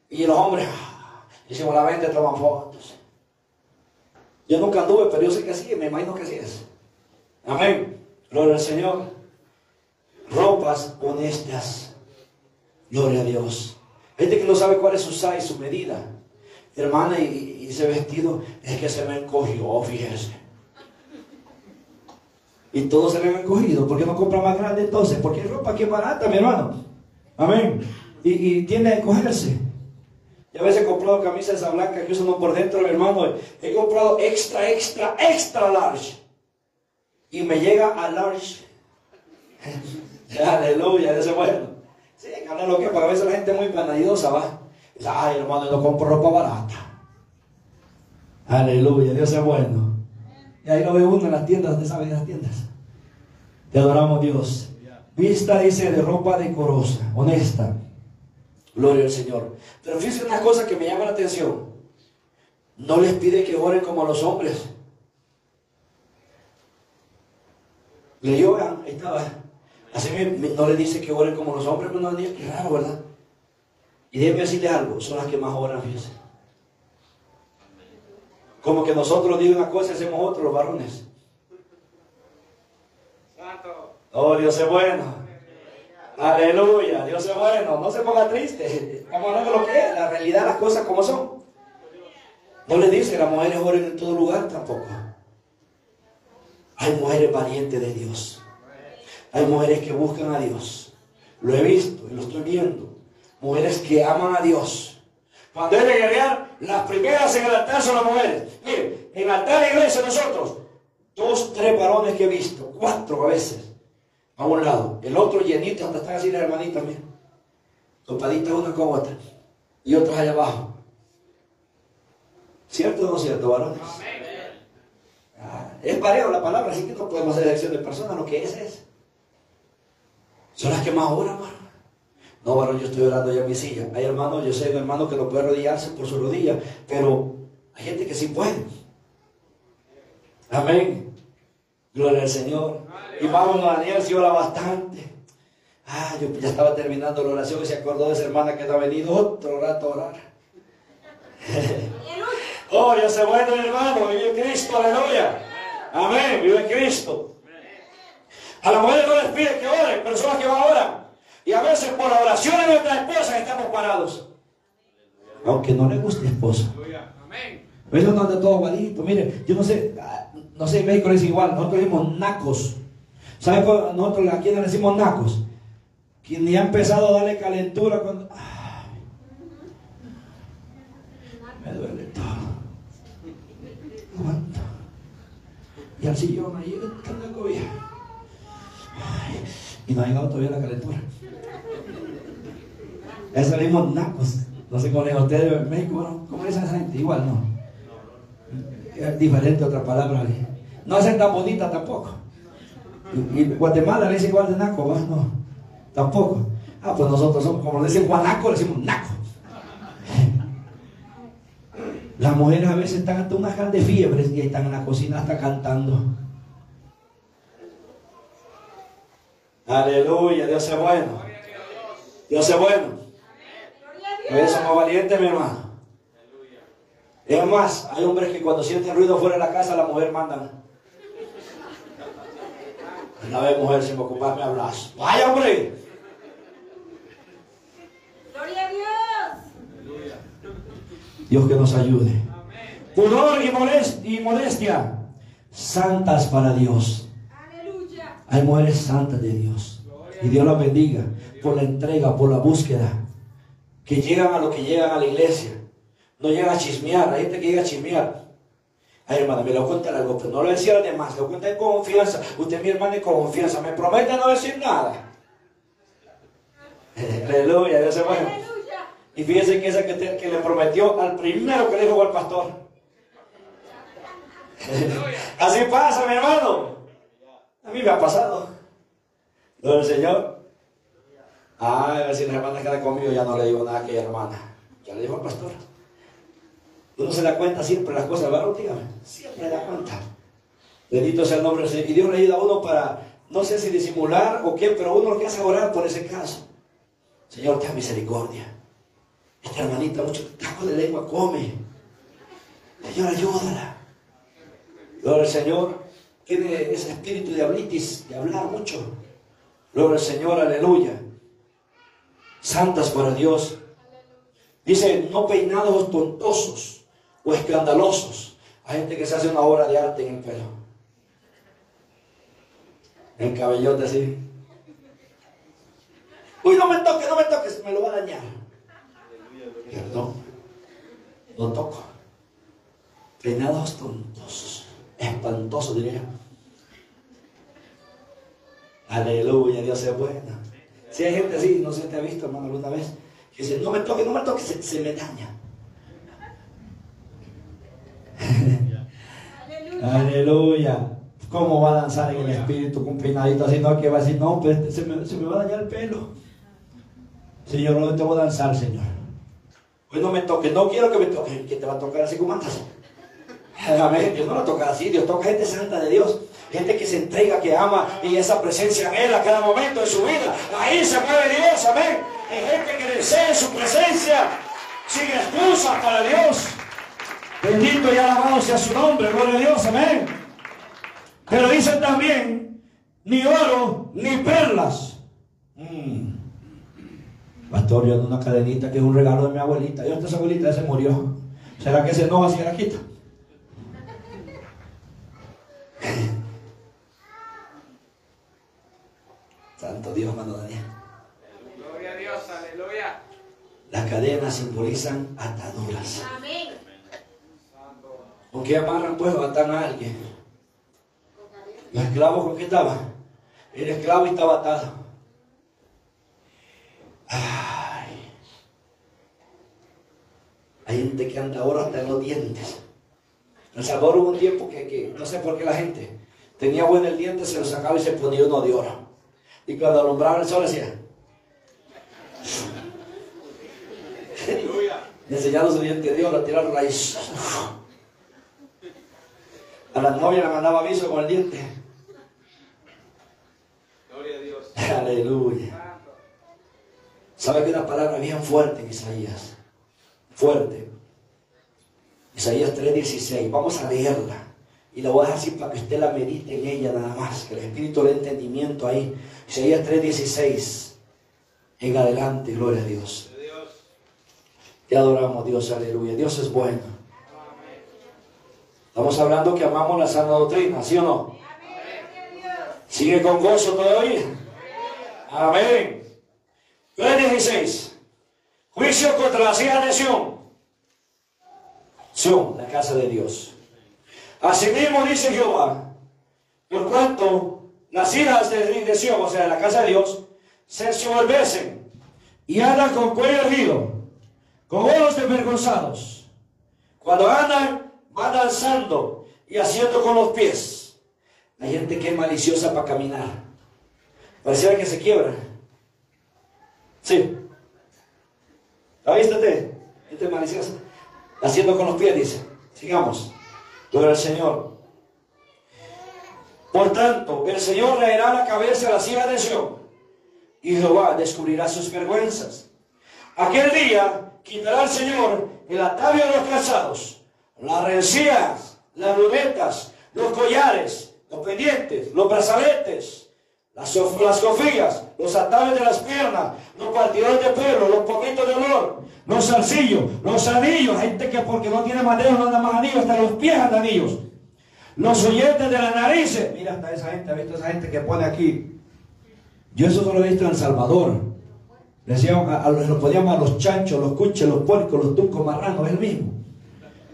[SPEAKER 1] Y los hombres, ah, decimos la venta, toman fotos. Yo nunca anduve, pero yo sé que así, me imagino que así es. Amén. Gloria al Señor. Ropas honestas. Gloria a Dios. Gente que no sabe cuál es su size, su medida. Hermana, y, ese vestido es que se me encogió, fíjese. Y todos se le han encogido. ¿Por qué no compra más grande entonces? Porque ropa que es barata, mi hermano. Amén. Y, y tiende a. Y a veces he comprado camisas esa blanca que usan por dentro, hermano. He comprado extra, extra, extra large. Y me llega a large. Aleluya, ese bueno. Sí, gana lo que, porque a veces la gente es muy vanadosa, va. Dice, ay, hermano, yo compro ropa barata. Aleluya, Dios es bueno. Y ahí lo ve uno en las tiendas, ¿usted sabe de las tiendas? Te adoramos Dios. Vista, dice, de ropa decorosa, honesta. Gloria al Señor. Pero fíjense una cosa que me llama la atención. No les pide que oren como los hombres. Leyó, ahí estaba. Así no le dice que oren como los hombres, pero no dice que raro, ¿verdad? Y déjeme decirle algo, son las que más oran, fíjense. Como que nosotros digo una cosa y hacemos otra, los varones. Oh, Dios es bueno. Aleluya, Dios es bueno, no se ponga triste. Estamos hablando de lo que es, la realidad, las cosas como son. No le dice que las mujeres oren en todo lugar tampoco. Hay mujeres valientes de Dios. Hay mujeres que buscan a Dios. Lo he visto y lo estoy viendo. Mujeres que aman a Dios. Cuando hay que guerrear, las primeras en el altar son las mujeres. Mire, en el altar de iglesia nosotros, dos, tres varones que he visto, cuatro a veces a un lado, el otro llenito, donde están así las hermanitas, mira, topaditas una con otra, y otras allá abajo. ¿Cierto o no cierto, varones? Ah, es parejo la palabra, así que no podemos hacer elección de personas, lo que es es. Son las que más oran, hermano. No, varón, yo estoy orando ya en mi silla. Hay hermanos, yo sé un hermano que no puede arrodillarse por su rodilla, pero hay gente que sí puede. Amén. Gloria al Señor. Y vamos, Daniel se ora bastante. Ah, yo ya estaba terminando la oración y se acordó de esa hermana que no ha venido otro rato a orar. oh, yo sé bueno, hermano, vive Cristo, aleluya. Amén, vive Cristo. A las mujeres no les pide que oren, pero son las que van a orar. Y a veces por la oración de nuestras esposas estamos parados. Aunque no le guste esposa. Amén. Pero no anda todo aguadito. Mire, yo no sé, no sé, en México es igual. Nosotros decimos nacos. ¿Sabes? Nosotros aquí le decimos nacos. Quien ni ha empezado a darle calentura cuando. Me duele todo. Aguanta. Y al sillón ahí está la cobija. Y no ha llegado todavía la calentura. Eso le dimos nacos. No sé cómo le dicen ustedes en México. Bueno, ¿Cómo le esa gente? Igual no. Es diferente otra palabra. No hacen tan bonita tampoco. Y, Guatemala le dice igual de naco. No, tampoco. Ah, pues nosotros somos, como le dicen guanaco, le decimos naco. Las mujeres a veces están hasta unas de fiebre y están en la cocina hasta cantando. Aleluya, Dios es bueno. Dios es bueno. Somos valientes, mi hermano. Es más, hay hombres que cuando sienten ruido fuera de la casa, la mujer manda. Una vez, mujer, si me ocupas, me hablas. ¡Vaya, hombre! ¡Gloria a Dios! Dios que nos ayude. Pudor y, modestia. Santas para Dios. Hay mujeres santas de Dios. Y Dios las bendiga por la entrega, por la búsqueda que llegan a lo que llegan a la iglesia. No llegan a chismear, hay gente que llega a chismear. Ay, hermana, me lo cuenta algo, pero no lo decía a los demás, lo cuenta en confianza. Usted, mi hermana, en confianza. Me promete no decir nada. Aleluya, Dios se bueno. Y fíjense que esa que, que, le prometió al primero que le dijo al pastor. Así pasa, mi hermano. A mí me ha pasado. Lo del Señor. Ah, a ver si la hermana queda conmigo, ya no le digo nada a aquella hermana. Ya le dijo al pastor. Uno se da cuenta siempre las cosas, ¿verdad? Dígame. Siempre da cuenta. Bendito sea el nombre del Señor. Y Dios le ayuda a uno para, no sé si disimular o qué, pero uno lo que hace orar por ese caso. Señor, ten misericordia. Esta hermanita, mucho taco de lengua come. Señor, ayúdala. Luego el Señor tiene ese espíritu de hablitis, de hablar mucho. Luego el Señor, aleluya santas para Dios. Dice, no peinados tontosos o escandalosos. Hay gente que se hace una obra de arte en el pelo. En cabellote así. Uy, no me toques, no me toques, me lo va a dañar. Perdón. Lo toco. Peinados tontosos. Espantosos, diría. Aleluya, Dios es bueno. Si hay gente así, no sé, te ha visto, hermano, alguna vez, que dice, no me toque, no me toque, se, me daña. Aleluya. ¿Cómo va a danzar en el espíritu con peinadito así? No, que va a decir, no, pues se me, se me va a dañar el pelo. Señor, no te voy a danzar, Señor. Pues no me toque, no quiero que me toque, que te va a tocar así como andas. Amén. Dios no lo toca así, Dios toca gente santa de Dios gente que se entrega, que ama y esa presencia en él a cada momento de su vida. Ahí se mueve Dios, amén. Hay gente que desea su presencia sin excusa para Dios. Bendito y alabado sea su nombre, gloria a Dios, amén. Pero dice también, ni oro ni perlas. Mm. Pastor, yo ando una cadenita que es un regalo de mi abuelita. Yo esta abuelita ya se murió. ¿Será que se enoja si la quita? Santo Dios, hermano Daniel. Gloria a Dios, aleluya. Las cadenas simbolizan ataduras. ¿Con qué amarran pues o atan a alguien? Los esclavos con qué estaban? El esclavo estaba atado. Ay. Hay gente que anda ahora hasta en los dientes. En El Salvador hubo un tiempo que, que, no sé por qué la gente tenía bueno el diente, se lo sacaba y se ponía uno de oro. Y cuando alumbraba el sol decía. enseñando su diente de Dios, a tirar raíz. A la novia le mandaba aviso con el diente. Gloria a Dios. Aleluya. ¿Sabe que una palabra bien fuerte en Isaías? Fuerte. Isaías 3:16. Vamos a leerla. Y la voy a dejar así para que usted la medite en ella nada más. Que el Espíritu de entendimiento ahí. Isaías 3:16 en adelante, gloria a Dios. Te adoramos, Dios, aleluya. Dios es bueno. Estamos hablando que amamos la sana doctrina, ¿sí o no? Sigue con gozo todavía. Amén. 3:16. Juicio contra las hijas de Sion. Sion, la casa de Dios. Asimismo dice Jehová, Por cuanto las hijas de, Sion, o sea, de la casa de Dios, se ensoberbecen y andan con cuello erguido, con ojos desvergonzados. Cuando andan, van alzando y haciendo con los pies. Hay gente que es maliciosa para caminar. Pareciera que se quiebra. Sí. ¿La viste usted? Gente maliciosa. Haciendo con los pies, dice. Sigamos. Gloria al Señor. Por tanto, el Señor reirá la cabeza a las hijas de Sion y Jehová descubrirá sus vergüenzas. Aquel día quitará el Señor el atavio de los calzados, las rencillas, las lunetas, los collares, los pendientes, los brazaletes, las, las cofillas, los atavios de las piernas, los partidores de pelo, los poquitos de olor, los zarcillos, los anillos, gente que porque no tiene madera no anda más anillos, hasta los pies andan anillos. Los oyentes de las narices, mira hasta esa gente, ha visto esa gente que pone aquí. Yo eso solo he visto en El Salvador. Le decían, a, a, lo poníamos a los chanchos, los cuches, los puercos, los tucos, marranos, el mismo.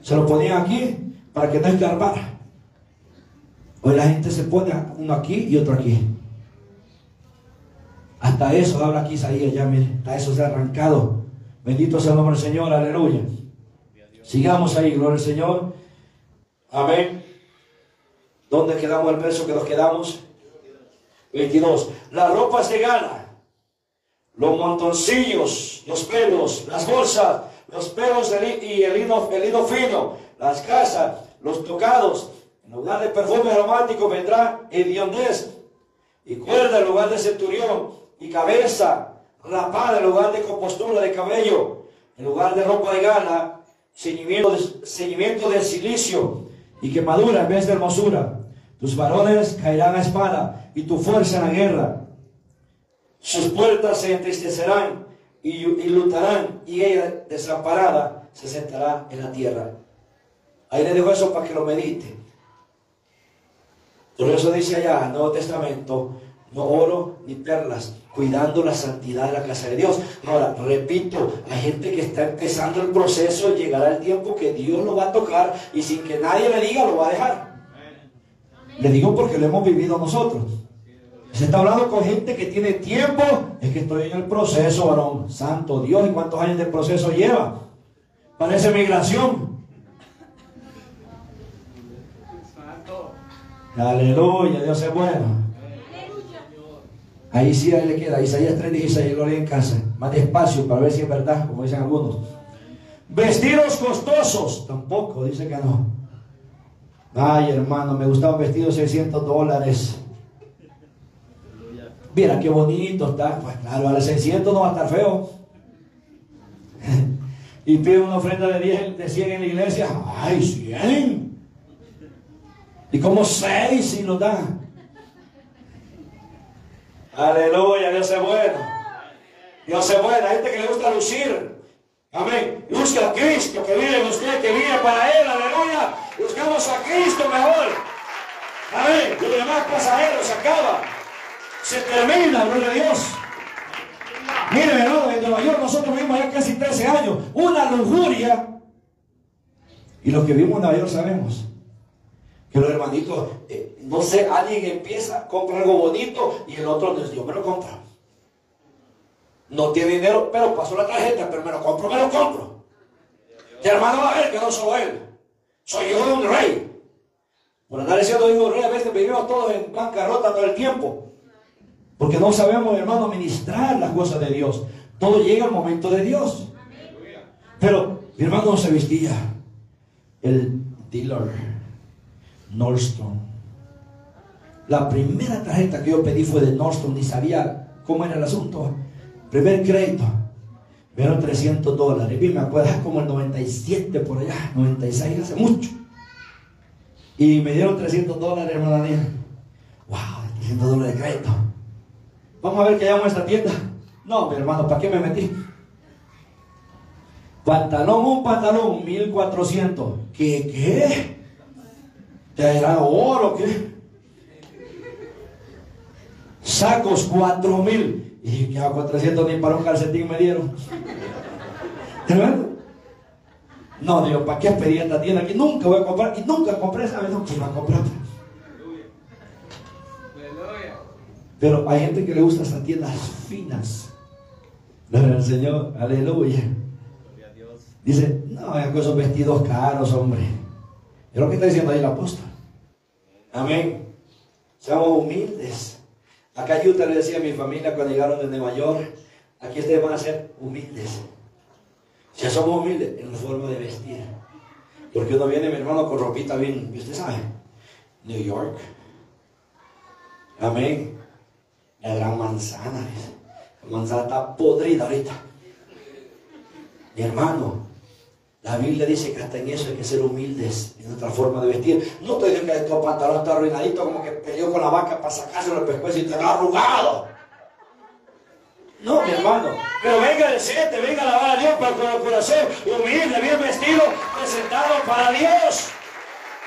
[SPEAKER 1] Se lo ponían aquí para que no escarbara. Hoy la gente se pone uno aquí y otro aquí. Hasta eso habla aquí Isaías ya, mire, hasta eso se ha arrancado. Bendito sea el nombre del Señor, aleluya. Sigamos ahí, gloria al Señor. Amén. ¿Dónde quedamos el verso que nos quedamos? 22. Las ropas de gala, los montoncillos, los pelos, las bolsas, los pelos y el hilo, el hilo fino, las casas, los tocados. En lugar de perfume aromático vendrá hediondez y cuerda en lugar de centurión y cabeza rapada en lugar de compostura de cabello, en lugar de ropa de gala, ceñimiento de, ceñimiento de silicio y quemadura en vez de hermosura. Tus varones caerán a espada y tu fuerza en la guerra. Sus puertas se entristecerán y, y lutarán y ella desamparada se sentará en la tierra. Ahí le dejo eso para que lo medite. Por eso dice allá, el Nuevo Testamento, no oro ni perlas, cuidando la santidad de la casa de Dios. Ahora, repito, hay gente que está empezando el proceso, llegará el tiempo que Dios lo va a tocar y sin que nadie le diga lo va a dejar. Le digo porque lo hemos vivido nosotros. Se está hablando con gente que tiene tiempo, es que estoy en el proceso, varón. Santo Dios, ¿y cuántos años de proceso lleva? Parece migración. Aleluya, Dios es bueno. Ahí sí ahí le queda, Isaías 3 16, gloria en casa. Más despacio para ver si es verdad, como dicen algunos. Vestidos costosos, tampoco, dice que no. Ay, hermano, me gustaba un vestido de 600 dólares. Mira qué bonito está. Pues claro, a los 600 no va a estar feo. y pide una ofrenda de 10, de 100 en la iglesia. Ay, 100. Y como 6 si lo da. Aleluya, Dios es bueno. Dios es bueno. Hay gente que le gusta lucir. Amén. Busca a Cristo que vive en usted, que vive para Él. Aleluya. Buscamos a Cristo mejor. Amén. Lo demás pasajero se acaba. Se termina, gloria a Dios. Mire, hermano, en Nueva York nosotros vivimos ya casi 13 años. Una lujuria. Y los que vivimos en Nueva York sabemos que los hermanitos, eh, no sé, alguien empieza, compra algo bonito y el otro dice, yo me lo compro. No tiene dinero, pero pasó la tarjeta, pero me lo compro, me lo compro. Y hermano va a ver que no soy él. Soy hijo de un rey. Por andar diciendo hijo de un rey, a veces vivimos todos en bancarrota todo el tiempo. Porque no sabemos, hermano, administrar las cosas de Dios. Todo llega al momento de Dios. Pero mi hermano no se vestía. El dealer, Nordstrom. La primera tarjeta que yo pedí fue de Nordstrom, ni sabía cómo era el asunto. Primer crédito. Me dieron 300 dólares. Y me acuerdo como el 97 por allá, 96, hace mucho. Y me dieron 300 dólares, hermana Daniel. Wow, 300 dólares de crédito. Vamos a ver qué llamo esta tienda. No, mi hermano, ¿para qué me metí? Pantalón, un pantalón, 1400. ¿Qué? ¿Qué? ¿Te era oro? ¿Qué? Sacos, 4000. Y ¿qué hago 400 ni para un calcetín me dieron? ¿Verdad? No, Dios, ¿para qué pedí esta tienda? Que nunca voy a comprar. Y nunca compré esa vez, no quiero comprar. Pero hay gente que le gusta esas tiendas finas. Gloria al Señor, aleluya. Dice, no, esos vestidos caros, hombre. Es lo que está diciendo ahí el apóstol. Amén. Seamos humildes. Acá Utah le decía a mi familia cuando llegaron de Nueva York, aquí ustedes van a ser humildes. Ya somos humildes en la forma de vestir. Porque uno viene, mi hermano, con ropita bien, usted sabe, New York. Amén. La gran manzana. La manzana está podrida ahorita. Mi hermano, la Biblia dice que hasta en eso hay que ser humildes en nuestra forma de vestir. No te digas que tu pantalón está arruinadito como que peleó con la vaca para sacárselo el pescuezo y te lo arrugado. No, mi hermano. Pero venga decente, venga a alabar a Dios para con el corazón humilde, bien vestido, presentado para Dios.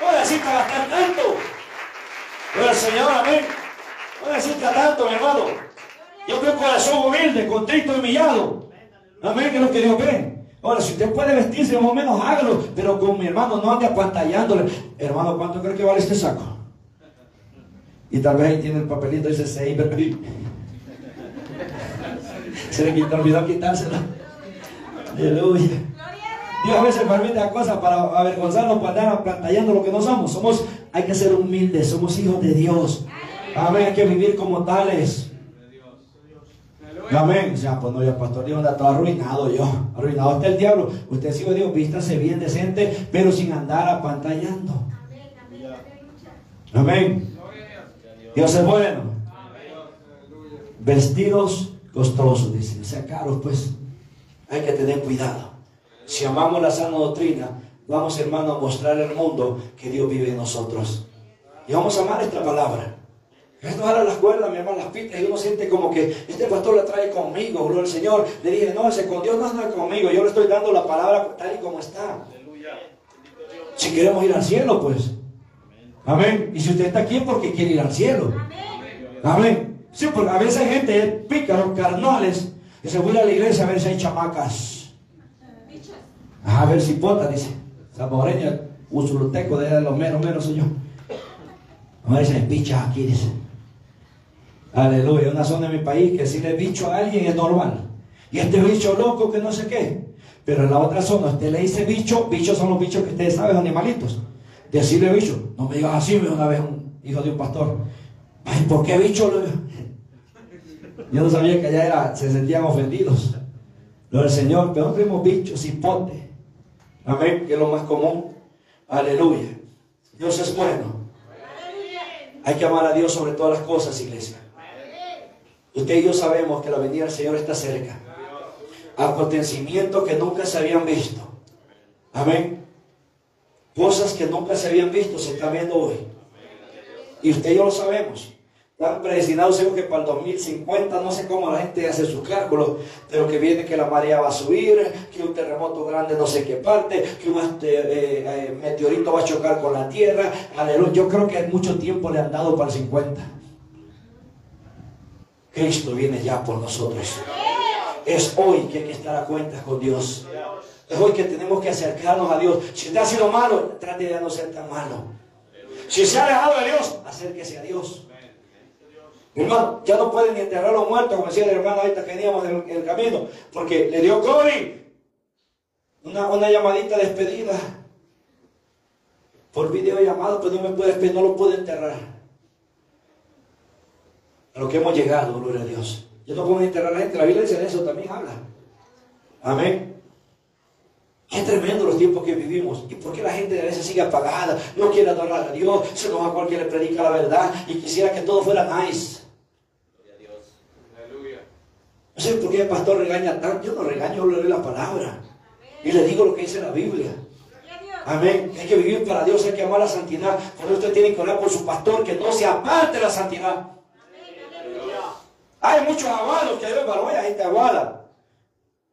[SPEAKER 1] No necesita gastar tanto. Pero el Señor, amén. No necesita tanto, mi hermano. Yo tengo un corazón humilde, contrito y humillado. Amén, que es lo que Dios ve. Ahora, si usted puede vestirse, más o menos hágalo, pero con mi hermano no ande apantallándole. Hermano, ¿cuánto cree que vale este saco? Y tal vez ahí tiene el papelito, dice Saber. Se le quitó, olvidó quitárselo. Aleluya. Dios a veces permite la cosa para avergonzarnos, para andar apantallando lo que no somos. Somos, hay que ser humildes, somos hijos de Dios. Amén, hay que vivir como tales. Amén. O pues no, yo, pastor Dios anda todo arruinado yo. Arruinado hasta el diablo. Usted sí, Dios, vístase bien decente, pero sin andar apantallando. Amén. Dios es bueno. Vestidos costosos, dice. O sea, caros, pues. Hay que tener cuidado. Si amamos la sana doctrina, vamos, hermano, a mostrar al mundo que Dios vive en nosotros. Y vamos a amar esta palabra. Esto ahora las cuerdas, mi hermano, las pitas, y uno siente como que este pastor la trae conmigo, gloria al Señor. Le dije, no, ese con Dios no anda conmigo, yo le estoy dando la palabra tal y como está. Si queremos ir al cielo, pues. Amén. Y si usted está aquí es porque quiere ir al cielo. Amén. Sí, porque a veces hay gente pícaros, carnales, que se vuelve a la iglesia a ver si hay chamacas. A ver si pota, dice. Saboreña, usuluteco de los menos, menos soy yo. A ver si hay pichas aquí, dice. Aleluya, una zona de mi país que si le bicho a alguien es normal. Y este bicho loco que no sé qué. Pero en la otra zona, usted le dice bicho, bichos son los bichos que ustedes saben, animalitos. Decirle bicho, no me digas así, me una vez un hijo de un pastor. Ay, ¿por qué bicho? Yo no sabía que allá era, se sentían ofendidos. Lo del Señor, pero no tenemos bichos, hipote. Amén, que es lo más común. Aleluya. Dios es bueno. Hay que amar a Dios sobre todas las cosas, iglesia. Usted y yo sabemos que la venida del Señor está cerca. Acontecimientos que nunca se habían visto. Amén. Cosas que nunca se habían visto se están viendo hoy. Y usted y yo lo sabemos. Están predestinados, según que para el 2050, no sé cómo la gente hace sus cálculos, pero que viene que la marea va a subir, que un terremoto grande no sé qué parte, que un este, eh, eh, meteorito va a chocar con la Tierra. Aleluya. Yo creo que mucho tiempo le han dado para el 50. Cristo viene ya por nosotros. Es hoy que hay que estar a cuentas con Dios. Es hoy que tenemos que acercarnos a Dios. Si usted ha sido malo, trate de no ser tan malo. Si se ha alejado de Dios, acérquese a Dios. Hermano, ya no pueden ni enterrar a los muertos, como decía el hermano ahorita que veníamos en el camino, porque le dio COVID. Una, una llamadita despedida. Por videollamado, pues no me puede no lo puede enterrar. A lo que hemos llegado, gloria a Dios. Yo no puedo enterrar a la gente, la Biblia dice eso, también habla. Amén. Qué tremendo los tiempos que vivimos. ¿Y por qué la gente a veces sigue apagada? No quiere adorar a Dios, se a cualquiera le predica la verdad y quisiera que todo fuera nice. No sé por qué el pastor regaña tanto. Yo no regaño, yo le doy la palabra. Y le digo lo que dice la Biblia. Amén. Hay que vivir para Dios, hay que amar la santidad. Por eso usted tiene que orar por su pastor, que no se aparte la santidad. Hay muchos aguados que hay en hay gente aguada.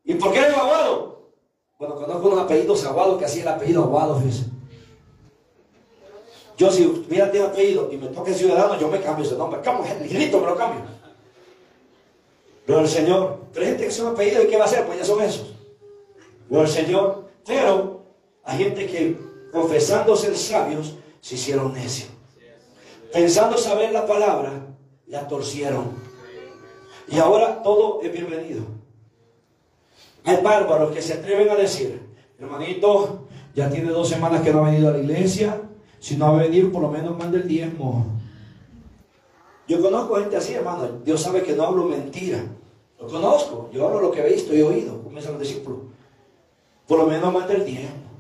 [SPEAKER 1] ¿Y por qué hay aguado? Bueno, conozco unos apellidos aguados que hacía el apellido aguado. Yo si hubiera tenido apellido y me toque ciudadano, yo me cambio ese nombre. ¿Cómo? Ligerito me lo cambio. Gloria al Señor. Pero hay gente que son apellidos y ¿qué va a hacer? Pues ya son esos. Gloria al Señor. Pero hay gente que confesando ser sabios se hicieron necios. Pensando saber la palabra la torcieron. Y ahora todo es bienvenido. Hay bárbaros que se atreven a decir, hermanito, ya tiene dos semanas que no ha venido a la iglesia, si no va a venir por lo menos mande el diezmo. Yo conozco gente así, hermano, Dios sabe que no hablo mentira. Lo conozco, yo hablo lo que he visto y oído, dicen los discípulos. Por lo menos mande el diezmo.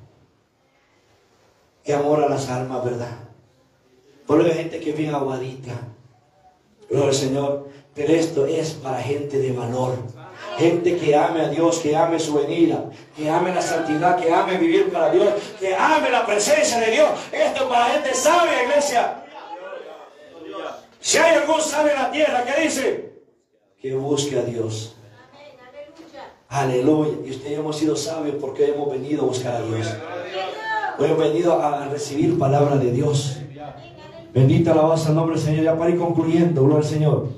[SPEAKER 1] Qué amor a las almas, ¿verdad? Por hay gente que es bien aguadita. Gloria al Señor. Pero esto es para gente de valor. Gente que ame a Dios, que ame su venida, que ame la santidad, que ame vivir para Dios, que ame la presencia de Dios. Esto es para gente sabia, iglesia. Si hay algún sabio en la tierra que dice que busque a Dios. Aleluya. Y ustedes hemos sido sabios porque hemos venido a buscar a Dios. Hemos venido a recibir palabra de Dios. Bendita alabanza al nombre del Señor. Ya para ir concluyendo, gloria al Señor.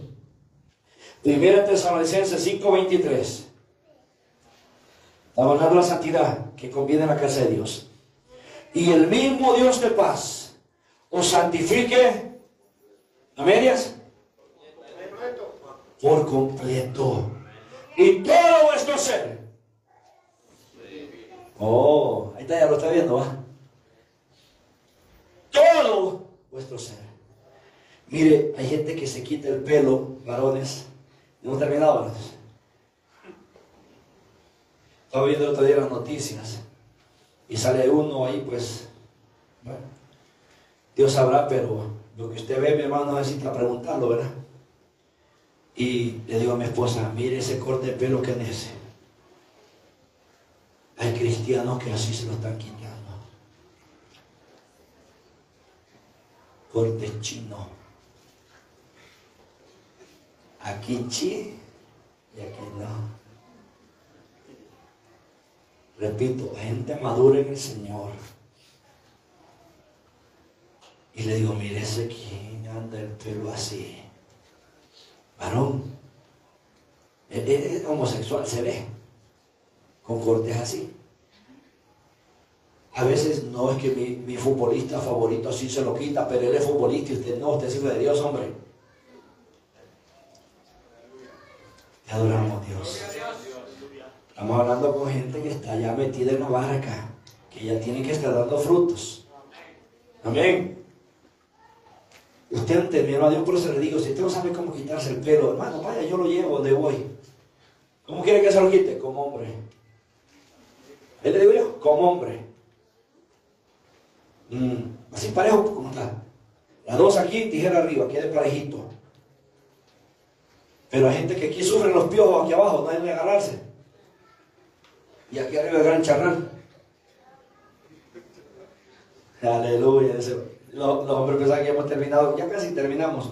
[SPEAKER 1] Primera Tesalonicenses 5:23. Está hablando la santidad que conviene en la casa de Dios. Y el mismo Dios de paz os santifique a medias por completo. Y todo vuestro ser. Oh, ahí está, ya lo está viendo, va. Todo vuestro ser. Mire, hay gente que se quita el pelo, varones. Hemos terminado, Estaba viendo el otro día las noticias. Y sale uno ahí, pues. Dios sabrá, pero lo que usted ve, mi hermano, necesita preguntarlo, ¿verdad? Y le digo a mi esposa, mire ese corte de pelo que es. Hay cristianos que así se lo están quitando. Corte chino. Aquí chi y aquí no. Repito, gente madura en el Señor. Y le digo, mire ese quien anda el pelo así. Varón. Es, homosexual, se ve. Con cortes así. A veces no es que mi, futbolista favorito así se lo quita, pero él es futbolista y usted no, usted es hijo de Dios, hombre. Te adoramos Dios. Estamos hablando con gente que está ya metida en la barca, que ya tiene que estar dando frutos. Amén. Usted ante mi hermano, yo por eso le digo, si usted no sabe cómo quitarse el pelo, hermano, vaya, yo lo llevo de hoy. ¿Cómo quiere que se lo quite? Como hombre. ¿Él le digo yo? Como hombre. Mm, así parejo como está. Las dos aquí, tijera arriba, quede parejito. Pero hay gente que aquí sufre los piojos aquí abajo, no hay que agarrarse. Y aquí arriba el gran charral. Aleluya. Los, hombres pensaban que hemos terminado, ya casi terminamos.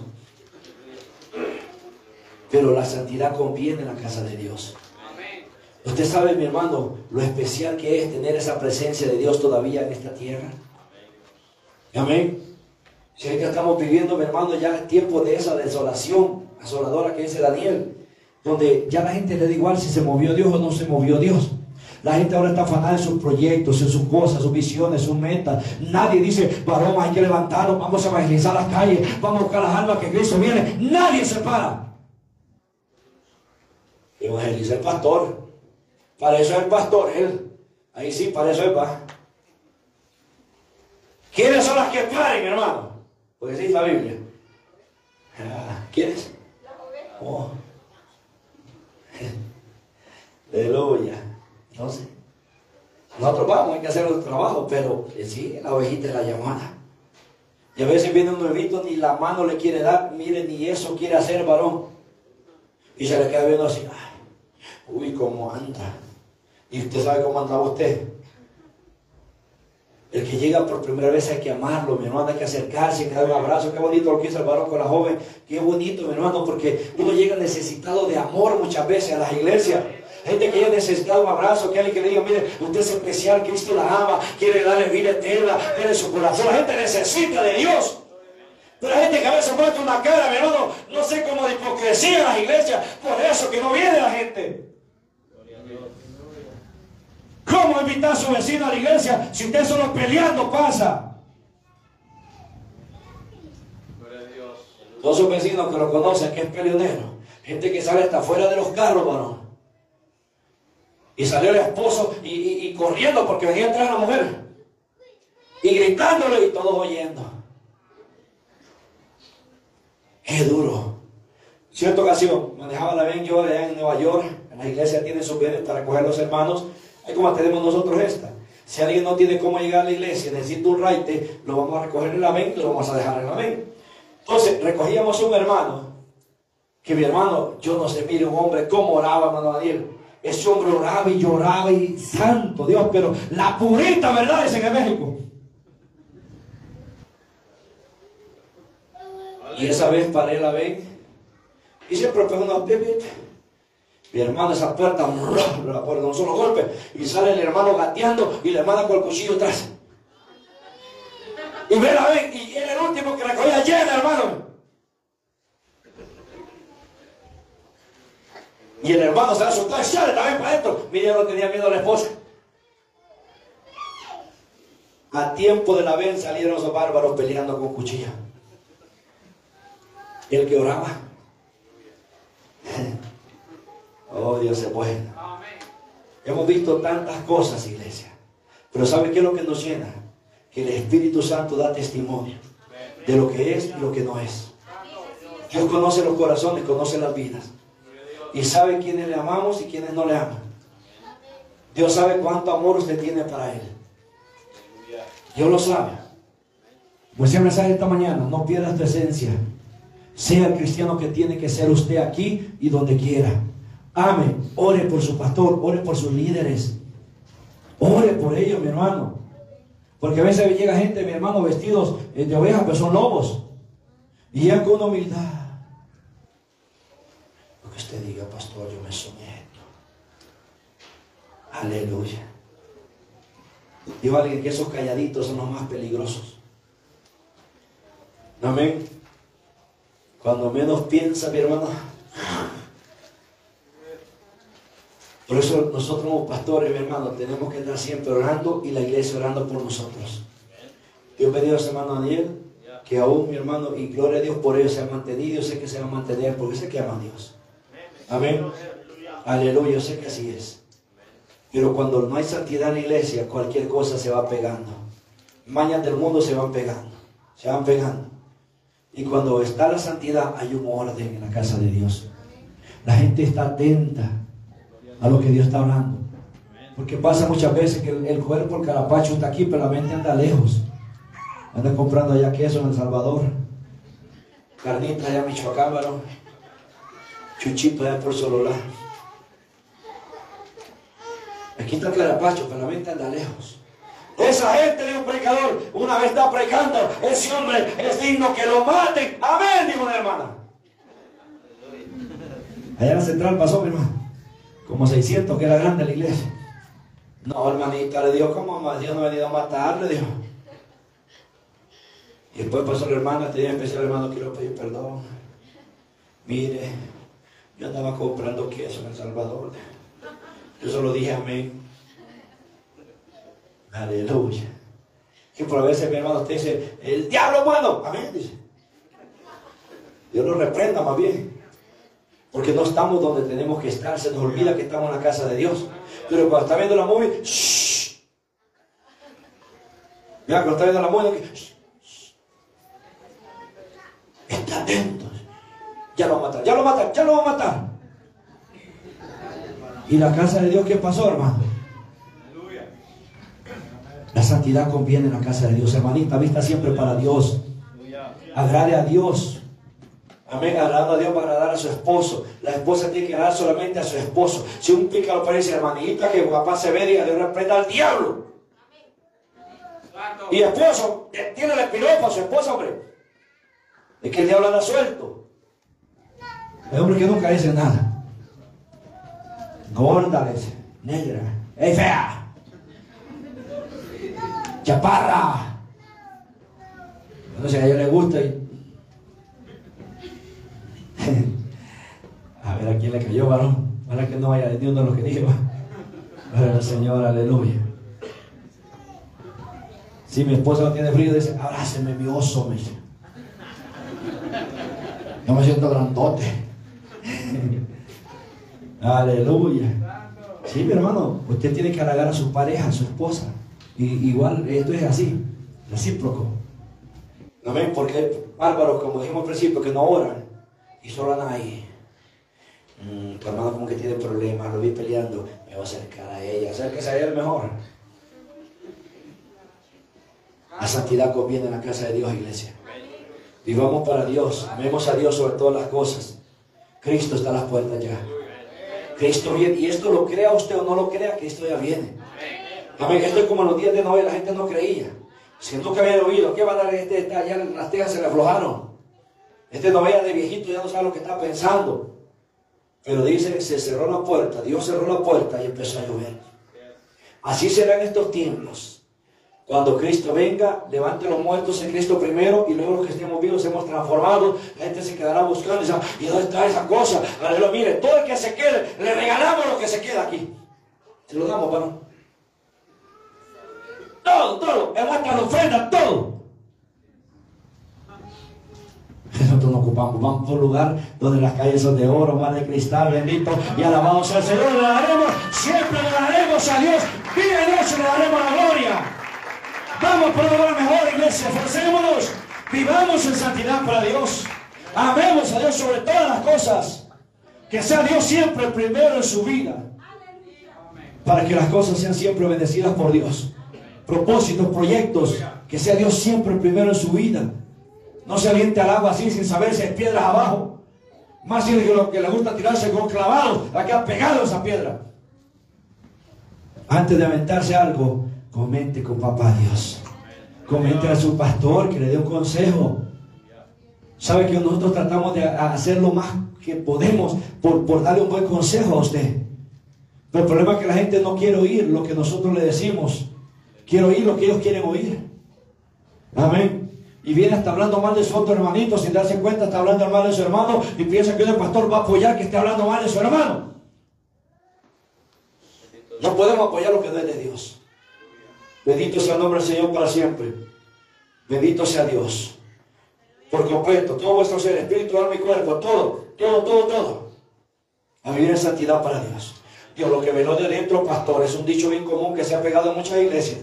[SPEAKER 1] Pero la santidad conviene en la casa de Dios. Usted sabe, mi hermano, lo especial que es tener esa presencia de Dios todavía en esta tierra. Amén. Si que estamos viviendo, mi hermano, ya tiempo de esa desolación asoladora que dice Daniel, donde ya la gente le da igual si se movió Dios o no se movió Dios. La gente ahora está afanada en sus proyectos, en sus cosas, sus visiones, sus metas. Nadie dice, varón, hay que levantarnos, vamos a evangelizar las calles, vamos a buscar las almas que Cristo viene. Nadie se para. Evangeliza el pastor. Para eso es el pastor, él. Ahí sí, para eso es va. ¿Quiénes son las que paren, hermano? Porque dice la Biblia. Ah, ¿Quiénes? Oh. Aleluya. Entonces, nosotros vamos, hay que hacer el trabajo, pero eh, sí, la ovejita es la llamada. Y a veces viene un nuevito, ni la mano le quiere dar, mire, ni eso quiere hacer varón. Y se le queda viendo así, ay, uy, cómo anda. Y usted sabe cómo andaba usted. El que llega por primera vez hay que amarlo, mi hermano, hay que acercarse, hay que darle un abrazo. Qué bonito lo que hizo el varón con la joven. Qué bonito, mi hermano, porque uno llega necesitado de amor muchas veces a las iglesias. Gente que llega necesitado un abrazo, que alguien que le diga, mire, usted es especial, Cristo la ama, quiere darle vida eterna, tiene su corazón. La gente necesita de Dios. Pero hay gente que a veces muestra una cara, mi hermano, no sé cómo de hipocresía en las iglesias, por eso que no viene la gente. ¿Cómo invitar a su vecino a la iglesia si usted solo peleando pasa? Todos sus vecinos que lo conocen, que es peleonero. Gente que sale hasta fuera de los carros, varón. Y salió el esposo y, corriendo porque venía a entrar la mujer. Y gritándole y todos oyendo. Es duro. Cierta ocasión, manejaba la ven yo allá en Nueva York. En la iglesia tiene sus bienes para recoger los hermanos. Ahí como tenemos nosotros esta. Si alguien no tiene cómo llegar a la iglesia, necesita un raite, lo vamos a recoger en la ven y lo vamos a dejar en la ven. Entonces, recogíamos un hermano, que mi hermano, yo no sé, mire un hombre cómo oraba, hermano Daniel. Ese hombre oraba y lloraba y santo Dios, pero la purita verdad es en México. Y esa vez paré la ven y siempre pegó una Mi hermano esa puerta, la puerta, un solo golpe, y sale el hermano gateando y la hermana con el cuchillo atrás. Y ve la ven, y era el último que recogía llena, hermano. Y el hermano se la soltó y sale también para adentro. Mira, no tenía miedo a la esposa. A tiempo de la ven salieron esos bárbaros peleando con cuchilla. El que oraba. Oh, Dios se puede. Hemos visto tantas cosas, iglesia. Pero ¿sabe qué es lo que nos llena? Que el Espíritu Santo da testimonio de lo que es y lo que no es. Dios conoce los corazones, conoce las vidas. Y sabe quiénes le amamos y quiénes no le aman. Dios sabe cuánto amor usted tiene para Él. Dios lo sabe. Pues el mensaje esta mañana, no pierda tu esencia. Sea el cristiano que tiene que ser usted aquí y donde quiera. Ame, ore por su pastor, ore por sus líderes. Ore por ellos, mi hermano. Porque a veces llega gente, mi hermano, vestidos de ovejas, pero son lobos. Y ya con humildad usted diga, pastor, yo me someto. Aleluya. Digo alguien que esos calladitos son los más peligrosos. Amén. Cuando menos piensa, mi hermano. Por eso nosotros como pastores, mi hermano, tenemos que estar siempre orando y la iglesia orando por nosotros. Dios bendiga a su hermano Daniel, que aún mi hermano, y gloria a Dios por ello se ha mantenido, yo sé que se va a mantener porque sé que ama a Dios. Amén. Aleluya, yo sé que así es. Pero cuando no hay santidad en la iglesia, cualquier cosa se va pegando. Mañas del mundo se van pegando, se van pegando. Y cuando está la santidad, hay un orden en la casa de Dios. La gente está atenta a lo que Dios está hablando. Porque pasa muchas veces que el, cuerpo, el carapacho está aquí, pero la mente anda lejos. Anda comprando allá queso en El Salvador. Carnita allá en Michoacán, Chuchito allá por Sololá. Aquí está el carapacho, pero la mente anda lejos. Esa gente, de un predicador, una vez está predicando, ese hombre es digno que lo maten. Amén, dijo una hermana. Allá en la central pasó, mi hermano. Como 600, que era grande la iglesia. No, hermanita, le dijo, ¿cómo Dios no ha venido a matar? Le dijo. Y después pasó la hermana, tenía especial hermano, quiero pedir perdón. Mire, yo andaba comprando queso en El Salvador. Yo solo dije amén. Aleluya. Y por a veces mi hermano te dice, el diablo bueno. Amén, dice. Dios lo reprenda más bien. Porque no estamos donde tenemos que estar. Se nos olvida que estamos en la casa de Dios. Pero cuando está viendo la movie, shh. Mira, cuando está viendo la movie, está atento ya lo matan, ya lo matan, ya lo va a matar. ¿Y la casa de Dios qué pasó, hermano? La santidad conviene en la casa de Dios, hermanita, vista siempre para Dios. Agrade a Dios. Amén, agradando a Dios para agradar a su esposo. La esposa tiene que agradar solamente a su esposo. Si un pícaro parece, hermanita, que papá se ve y le reprenda al diablo. Y esposo, eh, tiene el piropo a su esposa, hombre. Es que el diablo anda suelto. El hombre que nunca dice nada. Gorda. Negra. ¡Ey, fea! ¡Chaparra! Entonces a ella le gusta y... a ver a quién le cayó, varón. Para que no vaya entendiendo lo que dije. Para el Señor, aleluya. Si mi esposa no tiene frío, dice, abráceme mi oso, me. Yo me siento grandote. Aleluya. Sí, mi hermano, usted tiene que halagar a su pareja, a su esposa. Y, igual esto es así, recíproco. Amén, porque bárbaros, como dijimos al principio, que no oran y solo andan ahí. Mm, tu hermano como que tiene problemas, lo vi peleando, me voy a acercar a ella, ¿sabes que sería el mejor? La santidad conviene en la casa de Dios, iglesia. Vivamos para Dios, amemos a Dios sobre todas las cosas. Cristo está a las puertas ya. Cristo viene. Y esto lo crea usted o no lo crea, Cristo ya viene. Amén. Esto es como los días de Noé, la gente no creía. Siento que había oído, ¿qué va a dar este? ya las tejas se le aflojaron. Este no vaya de viejito, ya no sabe lo que está pensando. Pero dice, se cerró la puerta, Dios cerró la puerta y empezó a llover. Así será en estos tiempos. Cuando Cristo venga, levante los muertos en Cristo primero y luego los que estemos vivos hemos transformado. La gente se quedará buscando y dice, ¿y dónde está esa cosa? Aleluya, mire, todo el que se quede, le regalamos lo que se queda aquí. Se lo damos, varón. Todo, todo, en nuestra ofrenda, todo. Por un lugar donde las calles son de oro, mar de cristal, bendito, y alabamos al Señor, le daremos, siempre le daremos a Dios, vive Dios y le daremos la gloria. Vamos por una mejor, iglesia. Esforcémonos. Vivamos en santidad para Dios. Amemos a Dios sobre todas las cosas. Que sea Dios siempre el primero en su vida. Para que las cosas sean siempre bendecidas por Dios. Propósitos, proyectos. Que sea Dios siempre el primero en su vida. No se aviente al agua así sin saber si hay piedras abajo. Más si lo que le gusta tirarse con clavados, a quedar pegado esa piedra. Antes de aventarse algo, Comente con papá Dios. Comente a su pastor que le dé un consejo. Sabe que nosotros tratamos de hacer lo más que podemos por, por darle un buen consejo a usted. Pero el problema es que la gente no quiere oír lo que nosotros le decimos. Quiere oír lo que ellos quieren oír. Amén. Y viene hasta hablando mal de su otro hermanito, sin darse cuenta, está hablando mal de su hermano y piensa que el pastor va a apoyar que esté hablando mal de su hermano. No podemos apoyar lo que no es de Dios. Bendito sea el nombre del Señor para siempre. Bendito sea Dios. Por completo, todo vuestro ser, espíritu, alma y cuerpo, todo, todo, todo, todo. A vivir en santidad para Dios. Dios, lo que veló de dentro, pastor, es un dicho bien común que se ha pegado en muchas iglesias.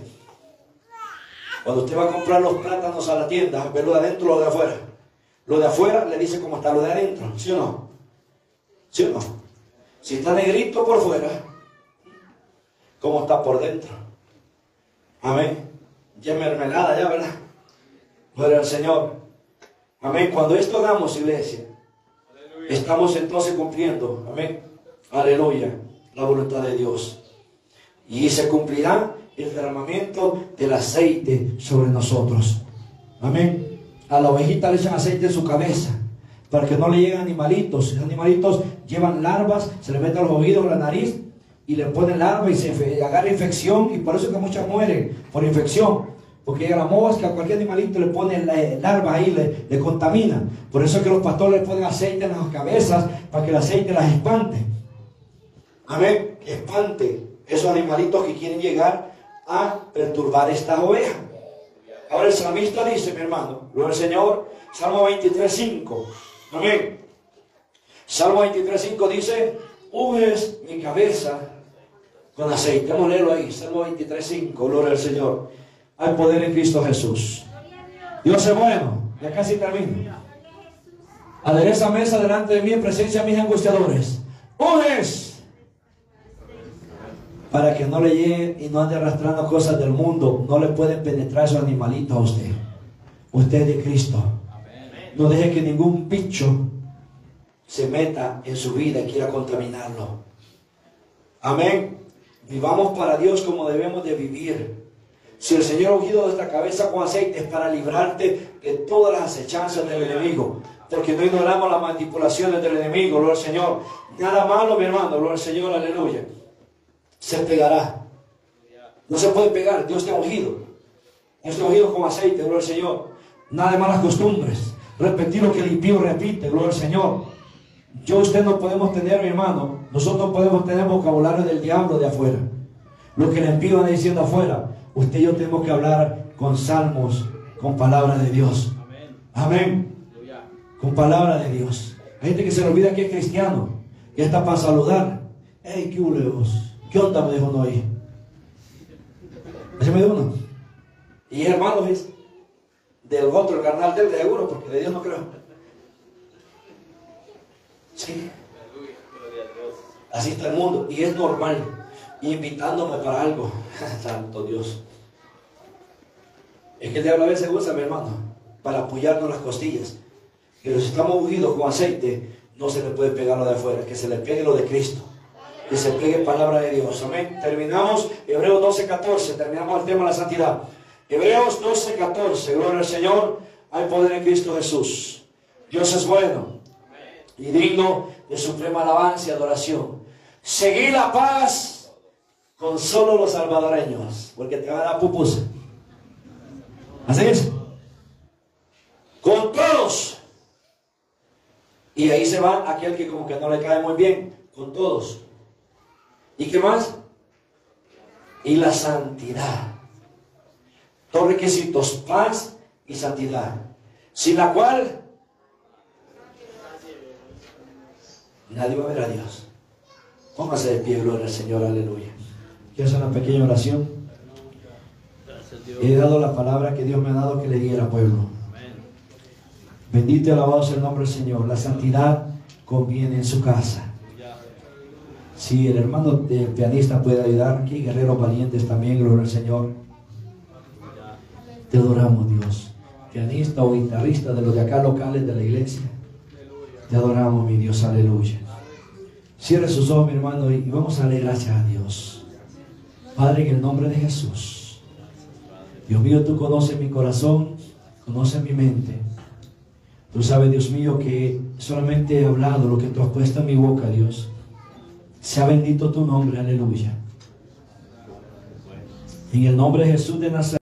[SPEAKER 1] Cuando usted va a comprar los plátanos a la tienda, ve lo de adentro o lo de afuera. Lo de afuera le dice cómo está lo de adentro, ¿sí o no? ¿Sí o no? Si está negrito por fuera, ¿cómo está por dentro? Amén. Ya mermelada, ya, ¿verdad? Gloria al Señor. Amén. Cuando esto hagamos, iglesia, estamos entonces cumpliendo, amén. Aleluya, la voluntad de Dios. Y se cumplirá el derramamiento del aceite sobre nosotros. Amén. A la ovejita le echan aceite en su cabeza para que no le lleguen animalitos. Los animalitos llevan larvas, se le meten los oídos, la nariz y le ponen larva y se agarra infección y por eso que muchas mueren por infección. Porque llega la que a cualquier animalito le ponen larva ahí, le, le contamina. Por eso que los pastores le ponen aceite en las cabezas para que el aceite las espante. Amén. Espante esos animalitos que quieren llegar a perturbar estas ovejas. Ahora el salmista dice, mi hermano, lo del Señor, Salmo 23.5. Amén. Salmo 23.5 dice, unges mi cabeza con aceite. Vamos a leerlo ahí, Salmo 23.5, gloria al Señor. Hay poder en Cristo Jesús. Dios es bueno, ya casi termino. Adereza mesa delante de mí en presencia de mis angustiadores. Unes para que no le lleguen y no ande arrastrando cosas del mundo. No le pueden penetrar esos animalitos a usted. Usted es de Cristo. No deje que ningún bicho se meta en su vida y quiera contaminarlo. Amén. Vivamos para Dios como debemos de vivir. Si el Señor ha ungido nuestra cabeza con aceite es para librarte de todas las acechanzas del enemigo. Porque no ignoramos las manipulaciones del enemigo, gloria al Señor. Nada malo, mi hermano, gloria al Señor, aleluya. Se pegará. No se puede pegar, Dios te ha ungido. Dios te ha ungido con aceite, gloria al Señor. Nada de malas costumbres. Repetir lo que el impío repite, gloria al Señor. Yo usted no podemos tener, mi hermano, nosotros podemos tener vocabulario del diablo de afuera. Lo que le impío diciendo afuera, usted y yo tenemos que hablar con salmos, con palabras de Dios. Amén. con palabra de Dios. Hay gente que se le olvida que es cristiano, que está para saludar. Hey, ¿qué? ¿Qué onda? Me dijo uno ahí. Así me dijo uno. Y hermano es del otro, el carnal del de seguro, porque de Dios no creo. Sí. Así está el mundo. Y es normal. Invitándome para algo. Santo Dios. Es que el diablo a veces usa, mi hermano, para apoyarnos las costillas. Pero si estamos ungidos con aceite, no se le puede pegar lo de afuera, que se le pegue lo de Cristo. Que se pegue palabra de Dios. Amén. Terminamos Hebreos 12, 14. Terminamos el tema de la santidad. Hebreos 12, 14. Gloria al Señor. Hay poder en Cristo Jesús. Dios es bueno y digno de suprema alabanza y adoración. Seguir la paz con solo los salvadoreños, porque te van a dar pupus. Así es. Con todos. Y ahí se va aquel que como que no le cae muy bien. Con todos. ¿Y qué más? Y la santidad. Dos requisitos, paz y santidad. Sin la cual nadie va a ver a Dios. Póngase de pie, gloria al Señor, aleluya. Quiero hacer una pequeña oración. He dado la palabra que Dios me ha dado que le diera al pueblo. Bendito y alabado sea el nombre del Señor. La santidad conviene en su casa. Si el hermano pianista puede ayudar aquí, guerreros valientes también, gloria al Señor. Te adoramos, Dios. Pianista o guitarrista de los de acá locales de la iglesia. Te adoramos, mi Dios, aleluya. Cierre sus ojos, mi hermano, y vamos a darle a Dios. Padre, en el nombre de Jesús. Dios mío, tú conoces mi corazón, conoces mi mente. Tú sabes, Dios mío, que solamente he hablado lo que tú has puesto en mi boca, Dios. Sea bendito tu nombre, aleluya. En el nombre de Jesús de Nazaret.